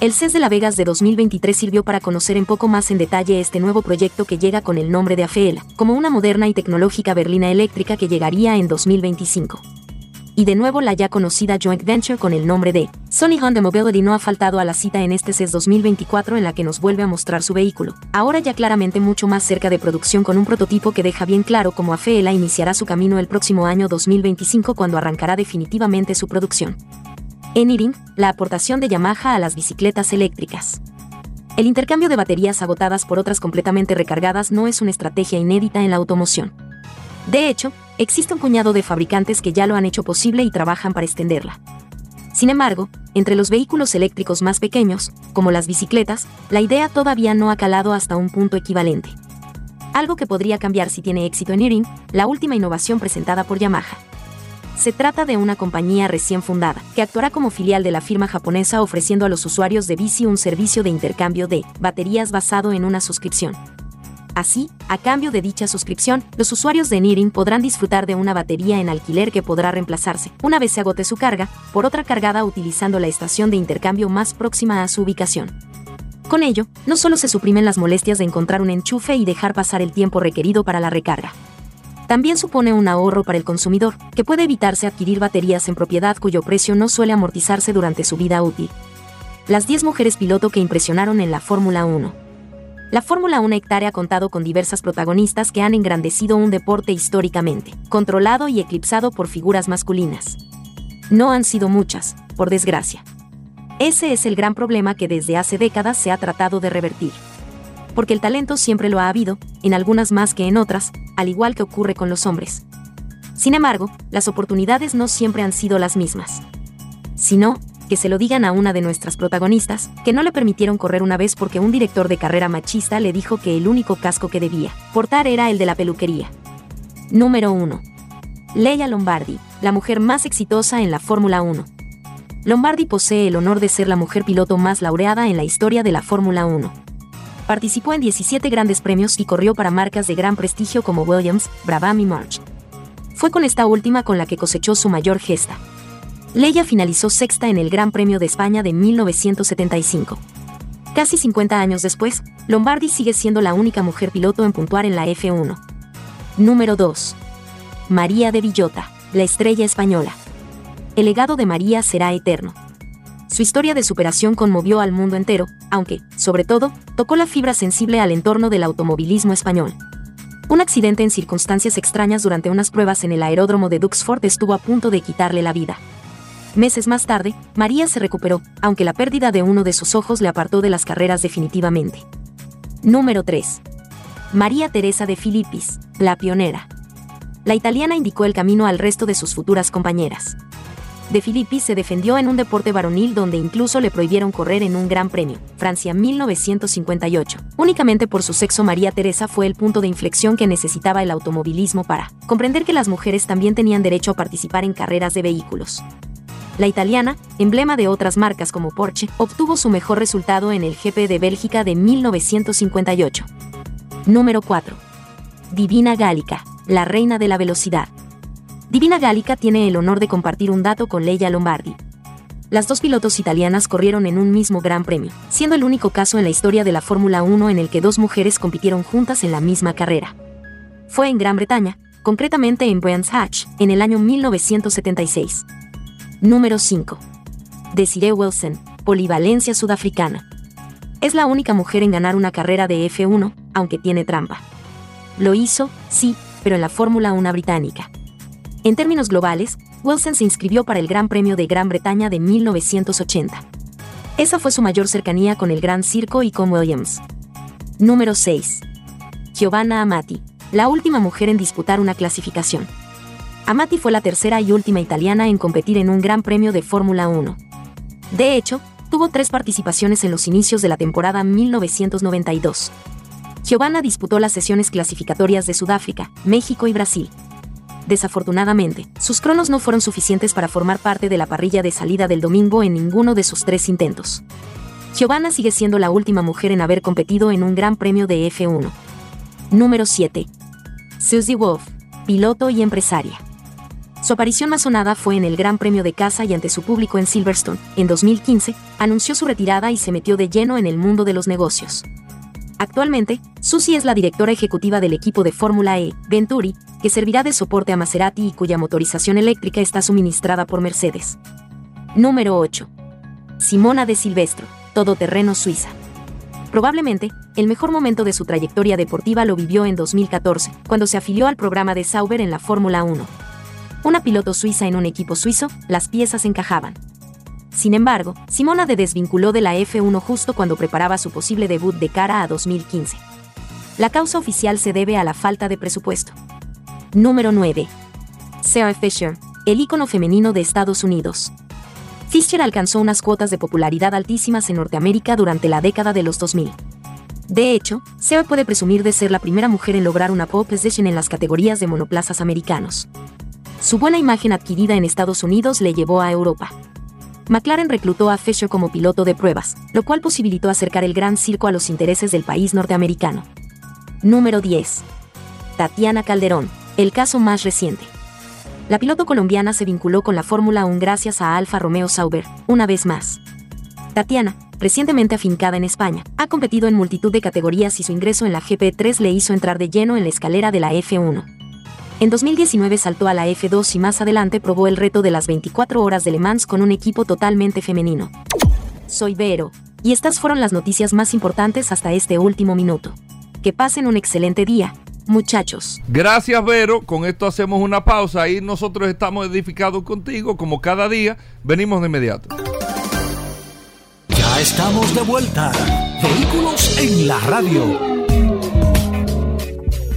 El CES de Las Vegas de 2023 sirvió para conocer un poco más en detalle este nuevo proyecto que llega con el nombre de Afeela, como una moderna y tecnológica berlina eléctrica que llegaría en 2025 y de nuevo la ya conocida joint venture con el nombre de Sony Honda Mobility no ha faltado a la cita en este CES 2024 en la que nos vuelve a mostrar su vehículo, ahora ya claramente mucho más cerca de producción con un prototipo que deja bien claro cómo Afeela iniciará su camino el próximo año 2025 cuando arrancará definitivamente su producción. En Iring, la aportación de Yamaha a las bicicletas eléctricas. El intercambio de baterías agotadas por otras completamente recargadas no es una estrategia inédita en la automoción. De hecho, existe un puñado de fabricantes que ya lo han hecho posible y trabajan para extenderla. Sin embargo, entre los vehículos eléctricos más pequeños, como las bicicletas, la idea todavía no ha calado hasta un punto equivalente. Algo que podría cambiar si tiene éxito en Iring, la última innovación presentada por Yamaha. Se trata de una compañía recién fundada, que actuará como filial de la firma japonesa ofreciendo a los usuarios de bici un servicio de intercambio de baterías basado en una suscripción. Así, a cambio de dicha suscripción, los usuarios de Nirin podrán disfrutar de una batería en alquiler que podrá reemplazarse, una vez se agote su carga, por otra cargada utilizando la estación de intercambio más próxima a su ubicación. Con ello, no solo se suprimen las molestias de encontrar un enchufe y dejar pasar el tiempo requerido para la recarga. También supone un ahorro para el consumidor, que puede evitarse adquirir baterías en propiedad cuyo precio no suele amortizarse durante su vida útil. Las 10 mujeres piloto que impresionaron en la Fórmula 1. La Fórmula 1 hectárea ha contado con diversas protagonistas que han engrandecido un deporte históricamente, controlado y eclipsado por figuras masculinas. No han sido muchas, por desgracia. Ese es el gran problema que desde hace décadas se ha tratado de revertir. Porque el talento siempre lo ha habido, en algunas más que en otras, al igual que ocurre con los hombres. Sin embargo, las oportunidades no siempre han sido las mismas. Sino, que se lo digan a una de nuestras protagonistas, que no le permitieron correr una vez porque un director de carrera machista le dijo que el único casco que debía portar era el de la peluquería. Número 1. Leia Lombardi, la mujer más exitosa en la Fórmula 1. Lombardi posee el honor de ser la mujer piloto más laureada en la historia de la Fórmula 1. Participó en 17 grandes premios y corrió para marcas de gran prestigio como Williams, Brabham y March. Fue con esta última con la que cosechó su mayor gesta. Leia finalizó sexta en el Gran Premio de España de 1975. Casi 50 años después, Lombardi sigue siendo la única mujer piloto en puntuar en la F1. Número 2. María de Villota, la estrella española. El legado de María será eterno. Su historia de superación conmovió al mundo entero, aunque, sobre todo, tocó la fibra sensible al entorno del automovilismo español. Un accidente en circunstancias extrañas durante unas pruebas en el aeródromo de Duxford estuvo a punto de quitarle la vida. Meses más tarde, María se recuperó, aunque la pérdida de uno de sus ojos le apartó de las carreras definitivamente. Número 3. María Teresa de Filippis, la pionera. La italiana indicó el camino al resto de sus futuras compañeras. De Filippi se defendió en un deporte varonil donde incluso le prohibieron correr en un Gran Premio, Francia 1958. Únicamente por su sexo María Teresa fue el punto de inflexión que necesitaba el automovilismo para comprender que las mujeres también tenían derecho a participar en carreras de vehículos. La italiana, emblema de otras marcas como Porsche, obtuvo su mejor resultado en el GP de Bélgica de 1958. Número 4. Divina Gálica, la reina de la velocidad. Divina Gálica tiene el honor de compartir un dato con Leia Lombardi. Las dos pilotos italianas corrieron en un mismo Gran Premio, siendo el único caso en la historia de la Fórmula 1 en el que dos mujeres compitieron juntas en la misma carrera. Fue en Gran Bretaña, concretamente en Brands Hatch, en el año 1976. Número 5. Desiree Wilson, polivalencia sudafricana. Es la única mujer en ganar una carrera de F1, aunque tiene trampa. Lo hizo, sí, pero en la Fórmula 1 británica. En términos globales, Wilson se inscribió para el Gran Premio de Gran Bretaña de 1980. Esa fue su mayor cercanía con el Gran Circo y con Williams. Número 6. Giovanna Amati, la última mujer en disputar una clasificación. Amati fue la tercera y última italiana en competir en un Gran Premio de Fórmula 1. De hecho, tuvo tres participaciones en los inicios de la temporada 1992. Giovanna disputó las sesiones clasificatorias de Sudáfrica, México y Brasil. Desafortunadamente, sus cronos no fueron suficientes para formar parte de la parrilla de salida del domingo en ninguno de sus tres intentos. Giovanna sigue siendo la última mujer en haber competido en un Gran Premio de F1. Número 7. Susie Wolf, piloto y empresaria. Su aparición más sonada fue en el Gran Premio de Casa y ante su público en Silverstone. En 2015, anunció su retirada y se metió de lleno en el mundo de los negocios. Actualmente, Susie es la directora ejecutiva del equipo de Fórmula E, Venturi, que servirá de soporte a Maserati y cuya motorización eléctrica está suministrada por Mercedes. Número 8. Simona de Silvestro, todoterreno suiza. Probablemente, el mejor momento de su trayectoria deportiva lo vivió en 2014, cuando se afilió al programa de Sauber en la Fórmula 1. Una piloto suiza en un equipo suizo, las piezas encajaban. Sin embargo, Simona de desvinculó de la F1 justo cuando preparaba su posible debut de cara a 2015. La causa oficial se debe a la falta de presupuesto. Número 9. Sarah Fisher, el ícono femenino de Estados Unidos. Fisher alcanzó unas cuotas de popularidad altísimas en Norteamérica durante la década de los 2000. De hecho, Sarah puede presumir de ser la primera mujer en lograr una pole position en las categorías de monoplazas americanos. Su buena imagen adquirida en Estados Unidos le llevó a Europa. McLaren reclutó a Fisher como piloto de pruebas, lo cual posibilitó acercar el Gran Circo a los intereses del país norteamericano. Número 10. Tatiana Calderón, el caso más reciente. La piloto colombiana se vinculó con la Fórmula 1 gracias a Alfa Romeo Sauber, una vez más. Tatiana, recientemente afincada en España, ha competido en multitud de categorías y su ingreso en la GP3 le hizo entrar de lleno en la escalera de la F1. En 2019 saltó a la F2 y más adelante probó el reto de las 24 horas de Le Mans con un equipo totalmente femenino. Soy Vero, y estas fueron las noticias más importantes hasta este último minuto. Que pasen un excelente día, muchachos. Gracias, Vero. Con esto hacemos una pausa. Ahí nosotros estamos edificados contigo, como cada día. Venimos de inmediato. Ya estamos de vuelta. Vehículos en la radio.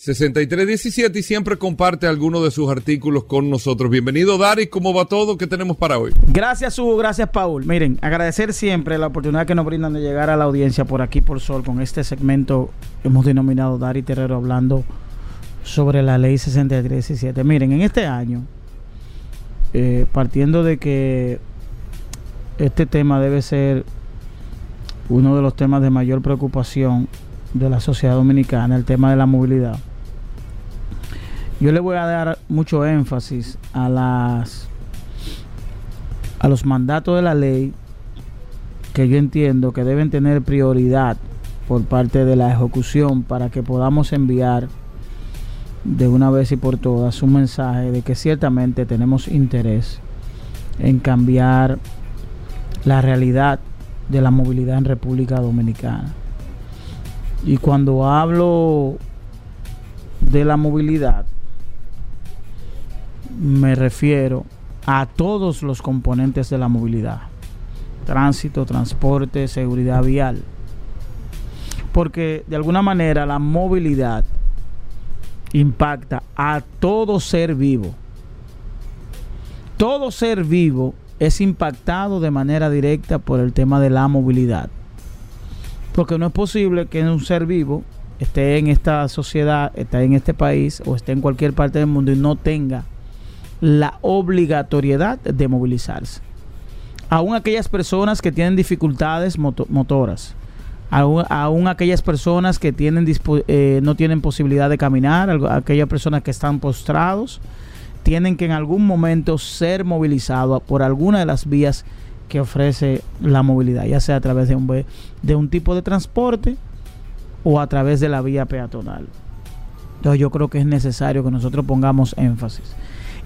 6317 y siempre comparte algunos de sus artículos con nosotros. Bienvenido, Dari. ¿Cómo va todo? ¿Qué tenemos para hoy? Gracias, Hugo. Gracias, Paul. Miren, agradecer siempre la oportunidad que nos brindan de llegar a la audiencia por aquí, por Sol, con este segmento hemos denominado Dari Terrero hablando sobre la ley 6317. Miren, en este año, eh, partiendo de que este tema debe ser uno de los temas de mayor preocupación de la sociedad dominicana, el tema de la movilidad yo le voy a dar mucho énfasis a las a los mandatos de la ley que yo entiendo que deben tener prioridad por parte de la ejecución para que podamos enviar de una vez y por todas un mensaje de que ciertamente tenemos interés en cambiar la realidad de la movilidad en República Dominicana. Y cuando hablo de la movilidad, me refiero a todos los componentes de la movilidad. Tránsito, transporte, seguridad vial. Porque de alguna manera la movilidad impacta a todo ser vivo. Todo ser vivo es impactado de manera directa por el tema de la movilidad. Porque no es posible que un ser vivo esté en esta sociedad, esté en este país o esté en cualquier parte del mundo y no tenga la obligatoriedad de movilizarse. Aún aquellas personas que tienen dificultades motoras, aún, aquellas personas que tienen eh, no tienen posibilidad de caminar, aquellas personas que están postrados, tienen que en algún momento ser movilizados por alguna de las vías que ofrece la movilidad, ya sea a través de un, de un tipo de transporte o a través de la vía peatonal. Entonces yo creo que es necesario que nosotros pongamos énfasis.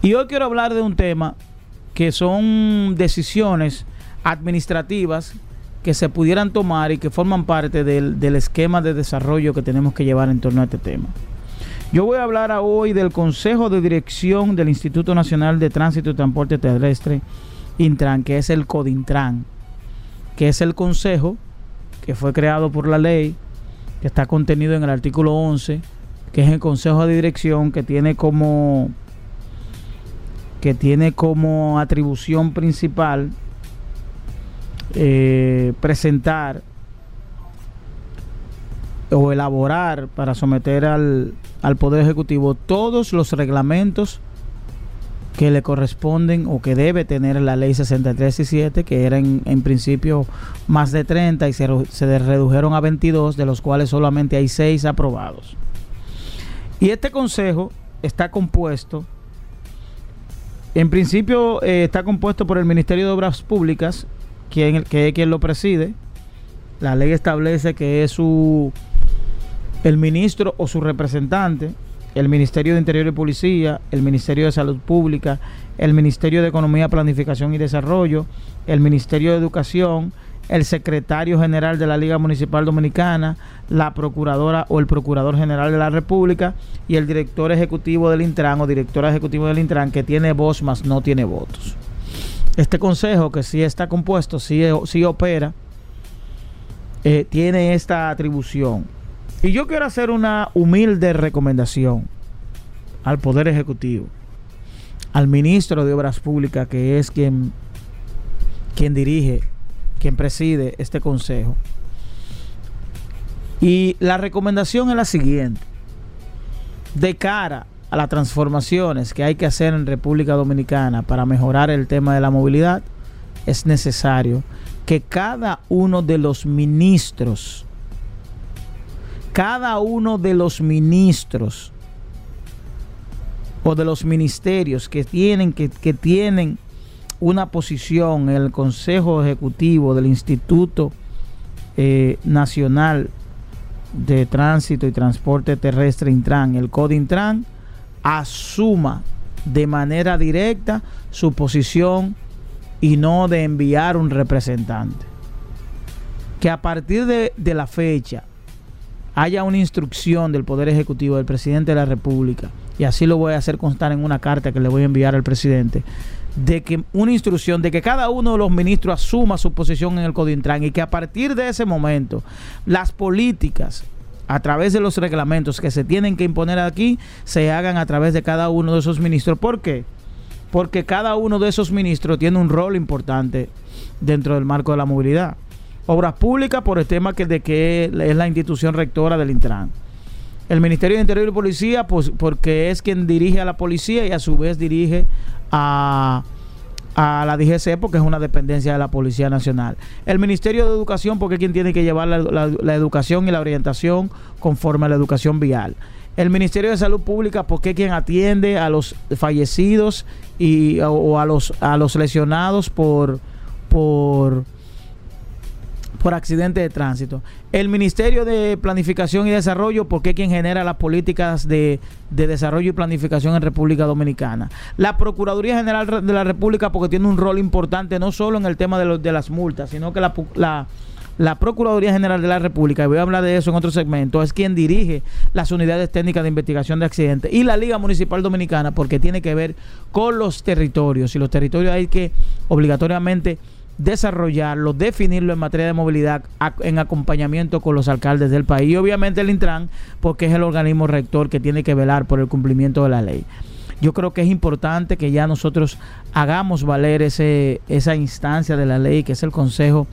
Y hoy quiero hablar de un tema que son decisiones administrativas que se pudieran tomar y que forman parte del, esquema de desarrollo que tenemos que llevar en torno a este tema. Yo voy a hablar hoy del Consejo de Dirección del Instituto Nacional de Tránsito y Transporte Terrestre, Intran, que es el CODINTRAN, que es el consejo que fue creado por la ley, que está contenido en el artículo 11, que es el Consejo de Dirección que tiene como que tiene como atribución principal eh, presentar o elaborar para someter al, al Poder Ejecutivo todos los reglamentos que le corresponden o que debe tener la ley 6317, que eran en principio más de 30 y se, se, redujeron a 22, de los cuales solamente hay 6 aprobados. Y este consejo está compuesto en principio eh, está compuesto por el Ministerio de Obras Públicas, quien, que es quien lo preside. La ley establece que es su el ministro o su representante, el Ministerio de Interior y Policía, el Ministerio de Salud Pública, el Ministerio de Economía, Planificación y Desarrollo, el Ministerio de Educación, el secretario general de la Liga Municipal Dominicana, la procuradora o el procurador general de la República y el director ejecutivo del Intran o directora ejecutivo del Intran que tiene voz más no tiene votos. Este consejo que sí está compuesto, sí, sí opera, eh, tiene esta atribución. Y yo quiero hacer una humilde recomendación al Poder Ejecutivo, al ministro de Obras Públicas, que es quien, quien dirige quien preside este consejo. Y la recomendación es la siguiente. De cara a las transformaciones que hay que hacer en República Dominicana para mejorar el tema de la movilidad, es necesario que cada uno de los ministros, cada uno de los ministros o de los ministerios que tienen, que, que tienen una posición en el Consejo Ejecutivo del Instituto eh, Nacional de Tránsito y Transporte Terrestre Intran, el CODINTRAN, asuma de manera directa su posición y no de enviar un representante. Que a partir de, de la fecha haya una instrucción del Poder Ejecutivo del Presidente de la República, y así lo voy a hacer constar en una carta que le voy a enviar al presidente, de que una instrucción de que cada uno de los ministros asuma su posición en el Codintran y que a partir de ese momento las políticas a través de los reglamentos que se tienen que imponer aquí se hagan a través de cada uno de esos ministros. ¿Por qué? Porque cada uno de esos ministros tiene un rol importante dentro del marco de la movilidad. Obras públicas por el tema que de que es la institución rectora del Intran. El Ministerio de Interior y Policía, pues porque es quien dirige a la policía y a su vez dirige a, la DGC porque es una dependencia de la Policía Nacional. El Ministerio de Educación porque es quien tiene que llevar la, educación y la orientación conforme a la educación vial. El Ministerio de Salud Pública porque es quien atiende a los fallecidos y, o, a, los, a los lesionados por, por por accidente de tránsito. El Ministerio de Planificación y Desarrollo, porque es quien genera las políticas de, desarrollo y planificación en República Dominicana. La Procuraduría General de la República, porque tiene un rol importante no solo en el tema de, los, de las multas, sino que la, la Procuraduría General de la República, y voy a hablar de eso en otro segmento, es quien dirige las unidades técnicas de investigación de accidentes y la Liga Municipal Dominicana, porque tiene que ver con los territorios. Y los territorios hay que obligatoriamente desarrollarlo, definirlo en materia de movilidad en acompañamiento con los alcaldes del país. Y obviamente el Intran, porque es el organismo rector que tiene que velar por el cumplimiento de la ley. Yo creo que es importante que ya nosotros hagamos valer ese, esa instancia de la ley, que es el Consejo,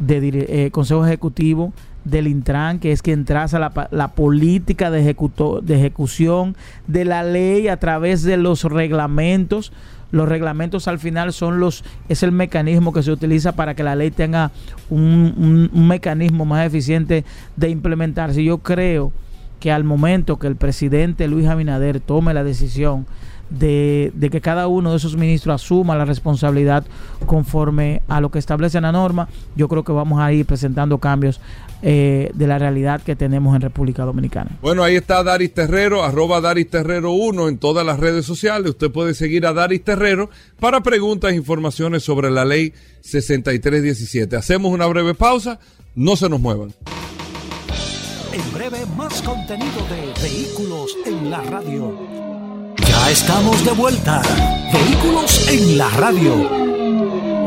de, eh, consejo Ejecutivo del Intran, que es quien traza la, la política de, ejecuto- de ejecución de la ley a través de los reglamentos. Los reglamentos al final son los es el mecanismo que se utiliza para que la ley tenga un, un- mecanismo más eficiente de implementarse. Yo creo que al momento que el presidente Luis Abinader tome la decisión de, de que cada uno de esos ministros asuma la responsabilidad conforme a lo que establece la norma, yo creo que vamos a ir presentando cambios eh, de la realidad que tenemos en República Dominicana. Bueno, ahí está Daris Terrero, arroba Daris Terrero 1 en todas las redes sociales. Usted puede seguir a Daris Terrero para preguntas e informaciones sobre la ley 6317. Hacemos una breve pausa, no se nos muevan. En breve, más contenido de Vehículos en la Radio. Ya estamos de vuelta. Vehículos en la Radio.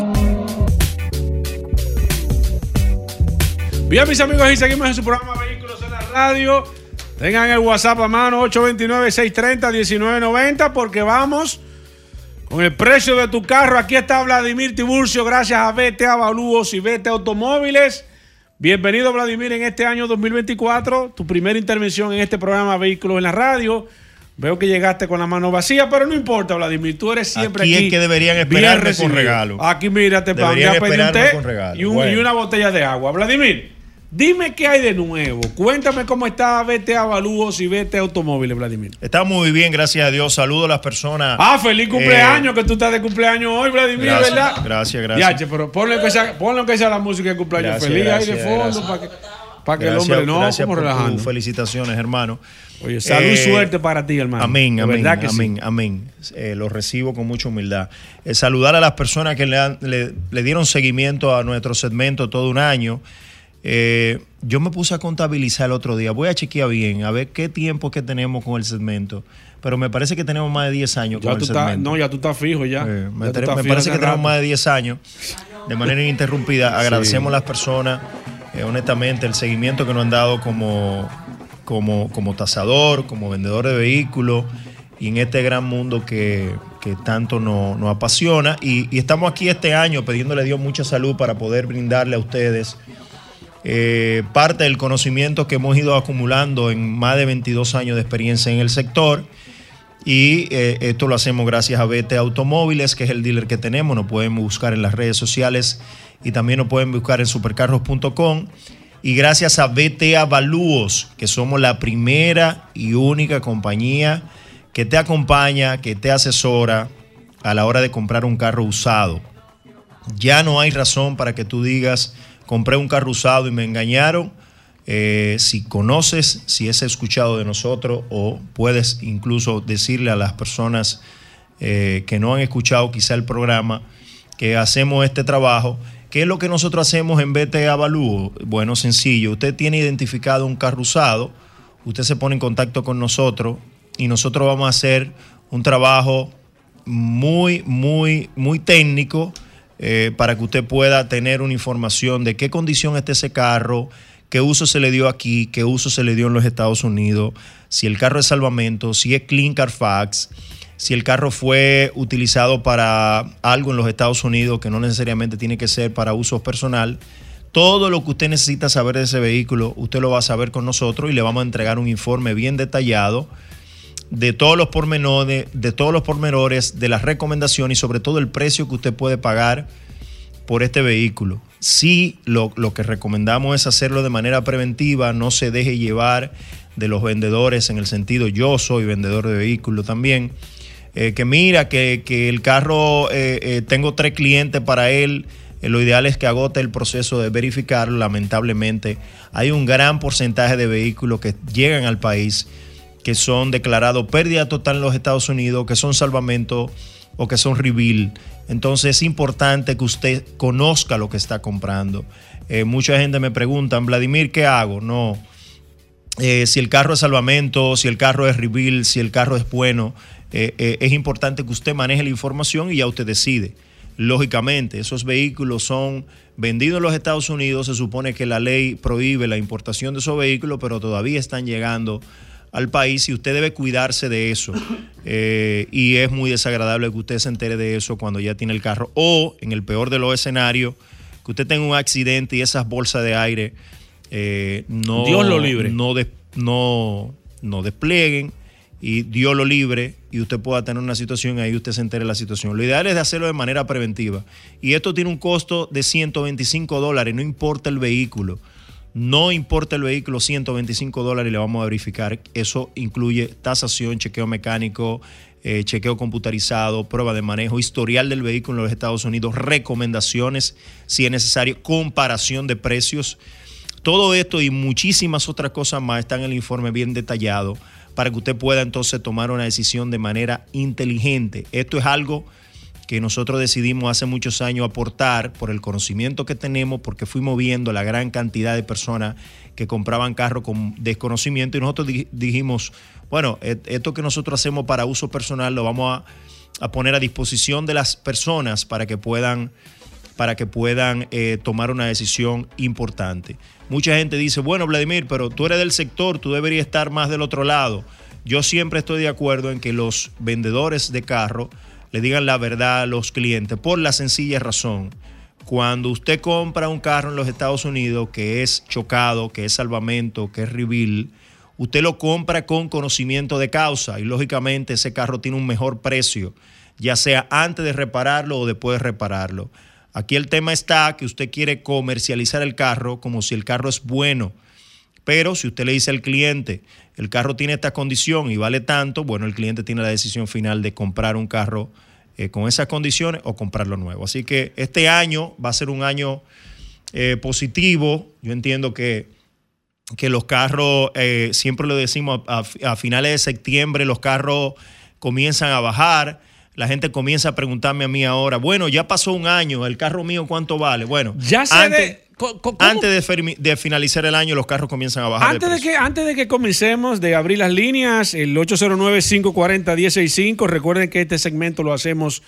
Bien, mis amigos, y seguimos en su programa Vehículos en la Radio. Tengan el WhatsApp a mano 829-630-1990 porque vamos con el precio de tu carro. Aquí está Vladimir Tiburcio, gracias a VT Avalúos y VT Automóviles. Bienvenido, Vladimir, en este año 2024. Tu primera intervención en este programa Vehículos en la Radio. Veo que llegaste con la mano vacía, pero no importa, Vladimir. Tú eres siempre Aquí aquí. es que deberían esperarme con regalo. Aquí, mira, te Deberían ya pedí un té y, un- Bueno. y una botella de agua. Vladimir, dime qué hay de nuevo. Cuéntame cómo está VT Avalúos y VT Automóviles, Vladimir. Está muy bien, gracias a Dios. Saludo a las personas. Ah, feliz cumpleaños, Eh, que tú estás de cumpleaños hoy, Vladimir, Gracias, ¿verdad? gracias, gracias. Yache, pero ponle que sea, ponle que sea la música de cumpleaños Gracias, feliz ahí de gracias, fondo gracias. para que, para que el gracias, hombre no, gracias como por relajando. felicitaciones, hermano. Oye, salud y Eh, suerte para ti, hermano. Amén, amén, sí. amén, amén. Eh, lo recibo con mucha humildad. Saludar a las personas que le, han- le- le dieron seguimiento a nuestro segmento todo un año. Eh, yo me puse a contabilizar el otro día. Voy a chequear bien, a ver qué tiempo que tenemos con el segmento. Pero me parece que tenemos más de 10 años Ya con el no, ya tú estás fijo ya. Eh, me, Ya fijo parece que tenemos más de 10 años de manera ininterrumpida. Agradecemos a las personas, eh, honestamente, el seguimiento que nos han dado como, como, como tasador, como vendedor de vehículos y en este gran mundo que, que tanto nos, nos apasiona. Y, y estamos aquí este año pidiéndole a Dios mucha salud para poder brindarle a ustedes eh, parte del conocimiento que hemos ido acumulando en más de 22 años de experiencia en el sector. Y eh, esto lo hacemos gracias a BT Automóviles, que es el dealer que tenemos. Nos pueden buscar en las redes sociales y también nos pueden buscar en supercarros.com. Y gracias a BT Avalúos, que somos la primera y única compañía que te acompaña, que te asesora a la hora de comprar un carro usado. Ya no hay razón para que tú digas, compré un carro usado y me engañaron. Eh, si conoces, si has escuchado de nosotros o puedes incluso decirle a las personas eh, que no han escuchado quizá el programa que hacemos este trabajo, ¿qué es lo que nosotros hacemos en BT Avalúo? Bueno, sencillo, usted tiene identificado un carro usado, usted se pone en contacto con nosotros y nosotros vamos a hacer un trabajo muy, muy, muy técnico eh, para que usted pueda tener una información de qué condición está ese carro, qué uso se le dio aquí, qué uso se le dio en los Estados Unidos, si el carro es salvamento, si es Clean Carfax, si el carro fue utilizado para algo en los Estados Unidos que no necesariamente tiene que ser para uso personal. Todo lo que usted necesita saber de ese vehículo, usted lo va a saber con nosotros y le vamos a entregar un informe bien detallado de todos los pormenores, de todos los pormenores, de las recomendaciones y sobre todo el precio que usted puede pagar por este vehículo. Sí, lo, que recomendamos es hacerlo de manera preventiva, no se deje llevar de los vendedores en el sentido, yo soy vendedor de vehículos también, eh, que mira que, que el carro, eh, eh, tengo tres clientes para él, lo ideal es que agote el proceso de verificarlo, lamentablemente hay un gran porcentaje de vehículos que llegan al país que son declarados pérdida total en los Estados Unidos, que son salvamento o que son reveal. Entonces es importante que usted conozca lo que está comprando. Eh, mucha gente me pregunta, Vladimir, ¿qué hago? No. Eh, si el carro es salvamento, si el carro es reveal, si el carro es bueno, eh, es importante que usted maneje la información y ya usted decide. Lógicamente, esos vehículos son vendidos en los Estados Unidos, se supone que la ley prohíbe la importación de esos vehículos, pero todavía están llegando al país y usted debe cuidarse de eso. Eh, y es muy desagradable que usted se entere de eso cuando ya tiene el carro. O, en el peor de los escenarios, que usted tenga un accidente y esas bolsas de aire eh, no, Dios lo libre. No, no, no desplieguen y Dios lo libre y usted pueda tener una situación y ahí usted se entere de la situación. Lo ideal es de hacerlo de manera preventiva. Y esto tiene un costo de 125 dólares, no importa el vehículo. No importa el vehículo, 125 dólares le vamos a verificar. Eso incluye tasación, chequeo mecánico, eh, chequeo computarizado, prueba de manejo, historial del vehículo en los Estados Unidos, recomendaciones si es necesario, comparación de precios. Todo esto y muchísimas otras cosas más están en el informe bien detallado para que usted pueda entonces tomar una decisión de manera inteligente. Esto es algo que nosotros decidimos hace muchos años aportar por el conocimiento que tenemos, porque fuimos viendo la gran cantidad de personas que compraban carros con desconocimiento y nosotros di- dijimos, bueno, et- esto que nosotros hacemos para uso personal lo vamos a, a poner a disposición de las personas para que puedan para que puedan eh, tomar una decisión importante. Mucha gente dice, bueno, Vladimir, pero tú eres del sector, tú deberías estar más del otro lado. Yo siempre estoy de acuerdo en que los vendedores de carro le digan la verdad a los clientes por la sencilla razón. Cuando usted compra un carro en los Estados Unidos que es chocado, que es salvamento, que es reveal, usted lo compra con conocimiento de causa y lógicamente ese carro tiene un mejor precio, ya sea antes de repararlo o después de repararlo. Aquí el tema está que usted quiere comercializar el carro como si el carro es bueno. Pero si usted le dice al cliente, el carro tiene esta condición y vale tanto, bueno, el cliente tiene la decisión final de comprar un carro eh, con esas condiciones o comprarlo nuevo. Así que este año va a ser un año eh, positivo. Yo entiendo que, que los carros, eh, siempre lo decimos, a, a finales de septiembre los carros comienzan a bajar. La gente comienza a preguntarme a mí ahora, bueno, ya pasó un año, el carro mío cuánto vale. Bueno, Ya sé antes, de- antes de, finalizar el año los carros comienzan a bajar. Antes de, que, antes de que comencemos de abrir las líneas, el 809-540-165, recuerden que este segmento lo hacemos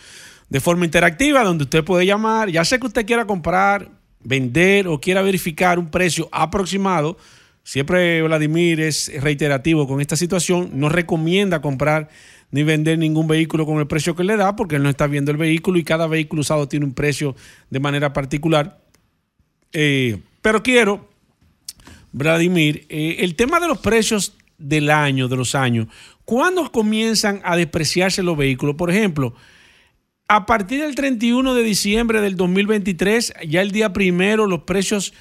de forma interactiva, donde usted puede llamar, ya sea que usted quiera comprar, vender o quiera verificar un precio aproximado, siempre Vladimir es reiterativo con esta situación, no recomienda comprar ni vender ningún vehículo con el precio que le da, porque él no está viendo el vehículo y cada vehículo usado tiene un precio de manera particular. Eh, pero quiero Vladimir, eh, el tema de los precios del año, de los años, ¿cuándo comienzan a despreciarse los vehículos? Por ejemplo, a partir del 31 de diciembre del 2023, ya el día primero, los precios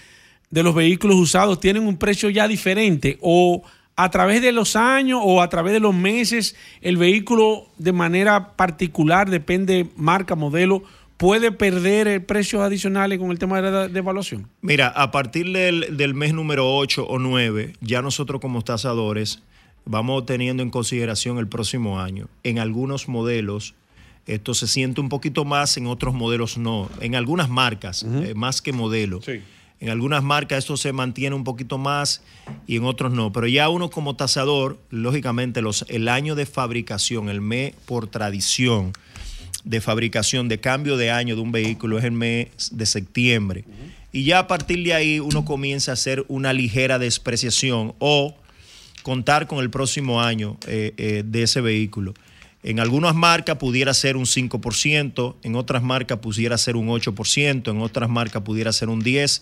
de los vehículos usados tienen un precio ya diferente o a través de los años o a través de los meses, el vehículo de manera particular, depende marca, modelo, puede perder precios adicionales con el tema de la devaluación. Mira, a partir del, del mes número 8 o 9, ya nosotros como tasadores vamos teniendo en consideración el próximo año. En algunos modelos esto se siente un poquito más, en otros modelos no. En algunas marcas, eh, más que modelo. En algunas marcas esto se mantiene un poquito más y en otros no. Pero ya uno como tasador, lógicamente el año de fabricación, el mes por tradición de fabricación, de cambio de año de un vehículo es el mes de septiembre. Y ya a partir de ahí uno comienza a hacer una ligera despreciación o contar con el próximo año eh, eh, de ese vehículo. En algunas marcas pudiera ser un 5%, en otras marcas pudiera ser un 8%, en otras marcas pudiera ser un 10%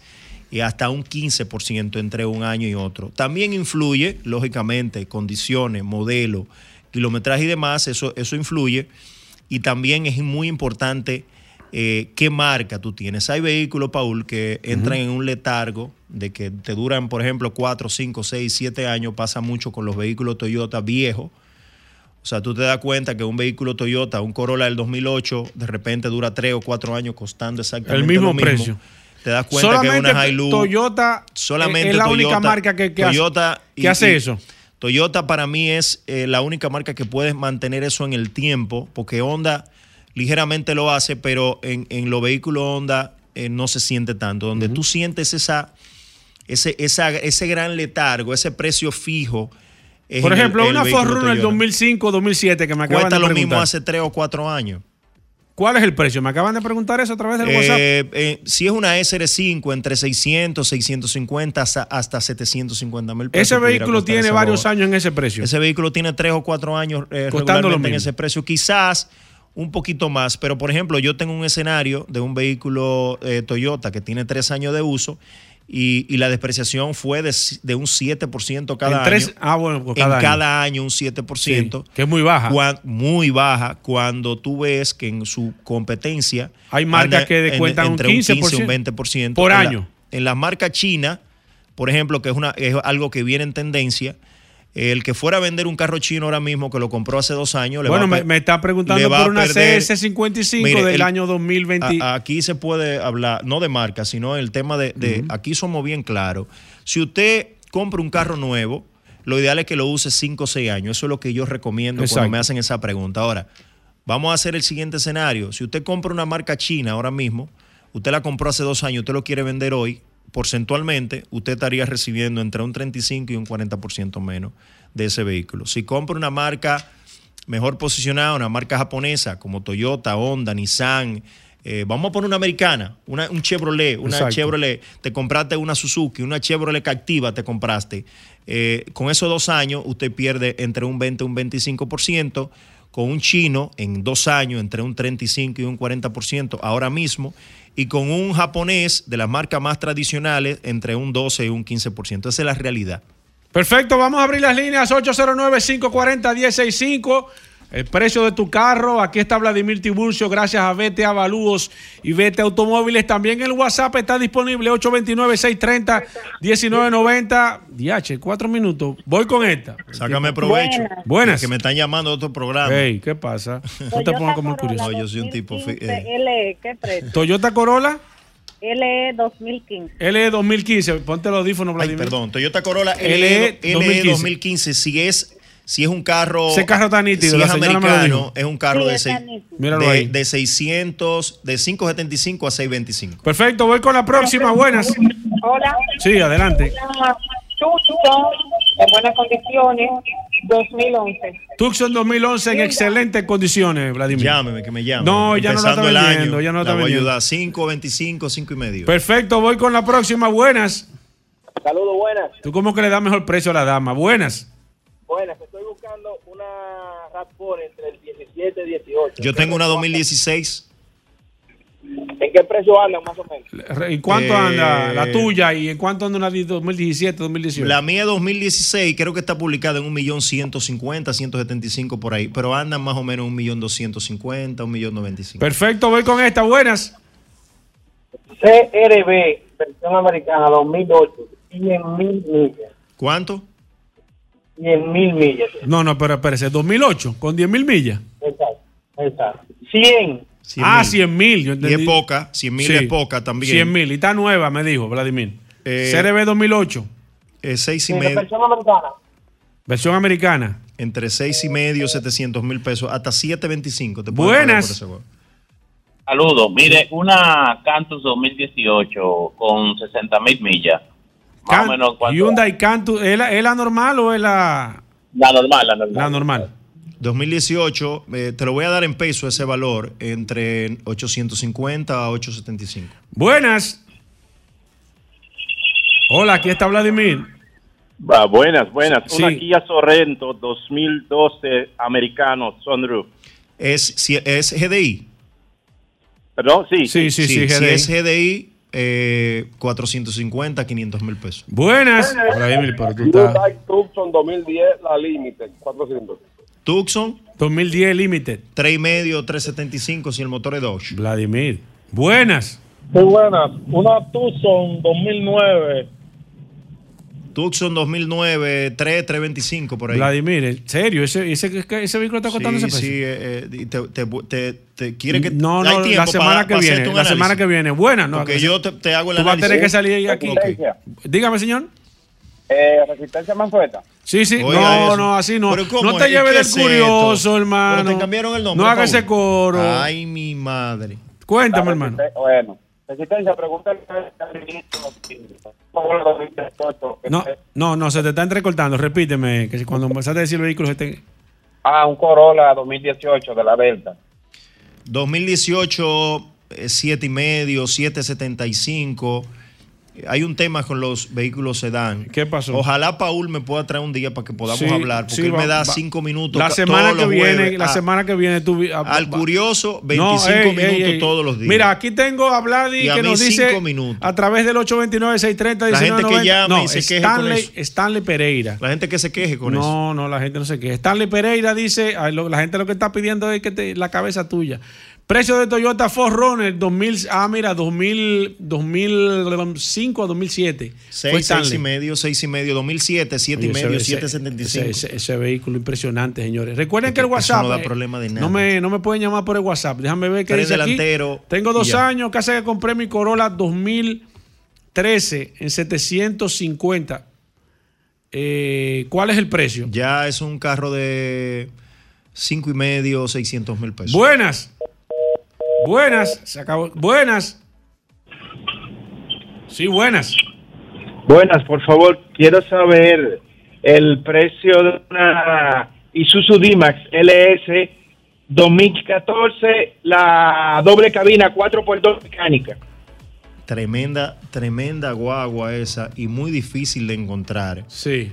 y hasta un 15% entre un año y otro. También influye, lógicamente, condiciones, modelo, kilometraje y demás, eso, eso influye. Y también es muy importante eh, qué marca tú tienes. Hay vehículos, Paul, que entran en un letargo de que te duran, por ejemplo, 4, 5, 6, 7 años. Pasa mucho con los vehículos Toyota viejos. O sea, tú te das cuenta que un vehículo Toyota, un Corolla del 2008, de repente dura 3 o 4 años costando exactamente El mismo lo mismo. precio. Te das cuenta que Solamente una Hilux... Toyota solamente es la única marca que, que hace- que y- eso. Toyota para mí es eh, la única marca que puede mantener eso en el tiempo, porque Honda ligeramente lo hace, pero en, en los vehículos Honda eh, no se siente tanto. Donde tú sientes esa, ese, esa, ese gran letargo, ese precio fijo. Por en el- ejemplo, el una Forerunner Toyota. 2005-2007 que me acaban Cuesta de lo mismo hace tres o cuatro años. ¿Cuál es el precio? Me acaban de preguntar eso a través del WhatsApp. Eh, eh, si es una SR5 entre 600, 650 hasta, hasta 750 mil pesos. Ese vehículo tiene varios años en ese precio. Ese vehículo tiene tres o cuatro años eh, en ese precio. Quizás un poquito más, pero por ejemplo, yo tengo un escenario de un vehículo eh, Toyota que tiene tres años de uso y, y la depreciación fue de, de un 7% cada En tres- año. ah, bueno, pues en cada año. cada año un 7%. Sí, que es muy baja. Cuan- muy baja cuando tú ves que en su competencia Hay marcas que en- descuentan un entre un 15 15%, un 20% por En la- año. en las marcas chinas, por ejemplo, que es, una, es algo que viene en tendencia, el que fuera a vender un carro chino ahora mismo, que lo compró hace dos años, le Bueno, va a me, me está preguntando por una perder- CS55 Mire, del el- año 2020. a- aquí se puede hablar, no de marca, sino el tema de, de- aquí somos bien claros. Si usted compra un carro nuevo, lo ideal es que lo use 5 o 6 años. Eso es lo que yo recomiendo Exacto. cuando me hacen esa pregunta. Ahora, vamos a hacer el siguiente escenario. Si usted compra una marca china ahora mismo, usted la compró hace dos años, usted lo quiere vender hoy, porcentualmente, usted estaría recibiendo entre un 35 y un 40% menos de ese vehículo. Si compra una marca mejor posicionada, una marca japonesa como Toyota, Honda, Nissan, eh, vamos a poner una americana, una- un Chevrolet, una Exacto. Chevrolet, te compraste una Suzuki, una Chevrolet Captiva te compraste. Eh, con esos dos años usted pierde entre un 20 y un 25%. Con un chino en dos años entre un 35 y un 40% ahora mismo. Y con un japonés de las marcas más tradicionales entre un 12 y un 15%. Esa es la realidad. Perfecto, vamos a abrir las líneas 809-540-165. El precio de tu carro. Aquí está Vladimir Tiburcio, gracias a Vete Avalúos y Vete Automóviles. También el WhatsApp está disponible 829-630-1990. DH, cuatro minutos. Voy con esta. Sácame provecho. Buenas. Buenas. Que me están llamando a otro programa. Hey, ¿qué pasa? No te pongas como el curioso. No, yo soy un tipo fi- 2015 eh. LE, ¿qué precio? Toyota Corolla LE 2015. LE 2015. Ponte los audífonos, Ay, Vladimir. perdón, Toyota Corolla LE LE, LE 2015. 2015. Si es, si es un carro. Ese carro está nítido, Si la es americano, es un carro Sí, de, seis- de, ahí. de 600, de 575 a 625. Perfecto, voy con la próxima. Buenas. Hola. Sí, adelante. Tucson en buenas condiciones 2011. Tucson 2011 en excelentes condiciones, Vladimir. Llámeme, que me llame. No, ya no la está Empezando vendiendo, año, ya no la la está voy ayudar. 5, 25, 5 y medio. Perfecto, voy con la próxima. Buenas. Saludos, buenas. ¿Tú cómo que le das mejor precio a la dama? Buenas. Buenas, estoy buscando una RAV4 entre el 17 y 18. Yo tengo una 2016. ¿En qué precio andan más o menos? ¿En cuánto Eh, anda la tuya y en cuánto anda una de 2017, 2018? La mía 2016 creo que está publicada en un millón 150, 175 por ahí, pero andan más o menos un millón 250, un millón 95. Perfecto, voy con esta. Buenas. CRB, versión americana 2008, 100 mil millas. ¿Cuánto? 100 mil millas. No, no, pero espérese. 2008, con 10 mil millas. Exacto, exacto. 100. 100 ah, mil. 100 mil. yo Y entendí. es poca, 100 mil Sí. es poca también. 100 mil. Y está nueva, me dijo Vladimir. Eh, CRB 2008, Eh, seis y Sí, medio, versión americana. versión americana. entre 6 y medio, 700 mil pesos, hasta 725. Te Buenas. Saludos. Mire, una Cantus 2018 con 60 mil millas. Más Can- o menos. ¿cuánto? Hyundai Cantus, ¿es la, es la normal o es la, La normal, la normal. la normal? 2018, eh, te lo voy a dar en peso ese valor, entre 850 a 875. Buenas. Hola, aquí está Vladimir. Ah, buenas, buenas. Sí. Una Kia Sorrento 2012 americano sunroof. ¿Es, si, ¿Es GDI? ¿Perdón? Sí. Sí, sí, sí, Si GDI. es GDI, eh, 450, 500 mil pesos. Buenas. Vladimir, pero tú estás. Hyundai Tucson 2010, la Limited, 400. Tucson, 2010 Limited. 3,5, 375 si el motor es Dodge. Vladimir. Buenas. Muy buenas. Una Tucson 2009. Tucson 2009, 3, 325 por ahí. Vladimir, ¿en serio? ¿Ese, ese, ese vehículo está costando sí, ese precio? sí, eh, eh, te, te, te- te- quiere que No, no, la semana para- que para viene. La semana análisis. que viene. Buena, ¿no? Porque yo te, te hago el Tú vas a análisis. tener que salir aquí. Ok. Dígame, señor. Eh, Resistencia Mansueta. Sí, sí, Oiga no, eso. no, así no. Pero ¿cómo No te es? lleves ¿Qué del es esto? curioso, hermano. Pero te cambiaron el nombre, No haga Paul. ese coro. Ay, mi madre. Cuéntame, hermano. Bueno, Resistencia, pregúntale al ministro. ¿cómo lo 2018? No, no, no, se te está entrecortando. Repíteme, que si cuando empezaste a decir el vehículo se te... Ah, un Corolla 2018 de la Delta. 2018, eh, siete y medio, 775. Hay un tema con los vehículos sedán. ¿Qué pasó? Ojalá Paul me pueda traer un día para que podamos Sí, hablar, porque sí, él me da va- cinco minutos. La semana todos que viene, jueves. la Ah, semana que viene tú... vi- ah, Al va- curioso, No, 25 ey, minutos ey, ey. todos los días. Mira, aquí tengo a Vladi a que nos dice cinco minutos. a través del 829-630-1990. La gente que llama no, y se queje Stanley, con eso. Stanley Pereira. La gente que se queje con no, eso. No, no, la gente no se queja. Stanley Pereira dice, la gente lo que está pidiendo es que te- la cabeza tuya. Precio de Toyota 4Runner 2000, ah, mira, 2000, 2005 a 2007. Fue 6, 6 Stanley. y medio, 6 y medio, 2007, 7 y Oye, ese- medio, ese- 775. Ese, ese- ese vehículo impresionante, señores. Recuerden que el WhatsApp. no da eh, problema de nada. No me, no me pueden llamar por el WhatsApp. Déjame ver qué Tres dice aquí. delantero Tengo y dos ya. años, casi que compré mi Corolla 2013 en 750. Eh, ¿Cuál es el precio? Ya es un carro de 5 y medio, 600 mil pesos. Buenas. Buenas. Se acabó. Buenas. Sí, buenas. Buenas, por favor, quiero saber el precio de una Isuzu D-Max LS 2014, la doble cabina 4x2 mecánica. Tremenda, tremenda guagua esa y muy difícil de encontrar. Sí.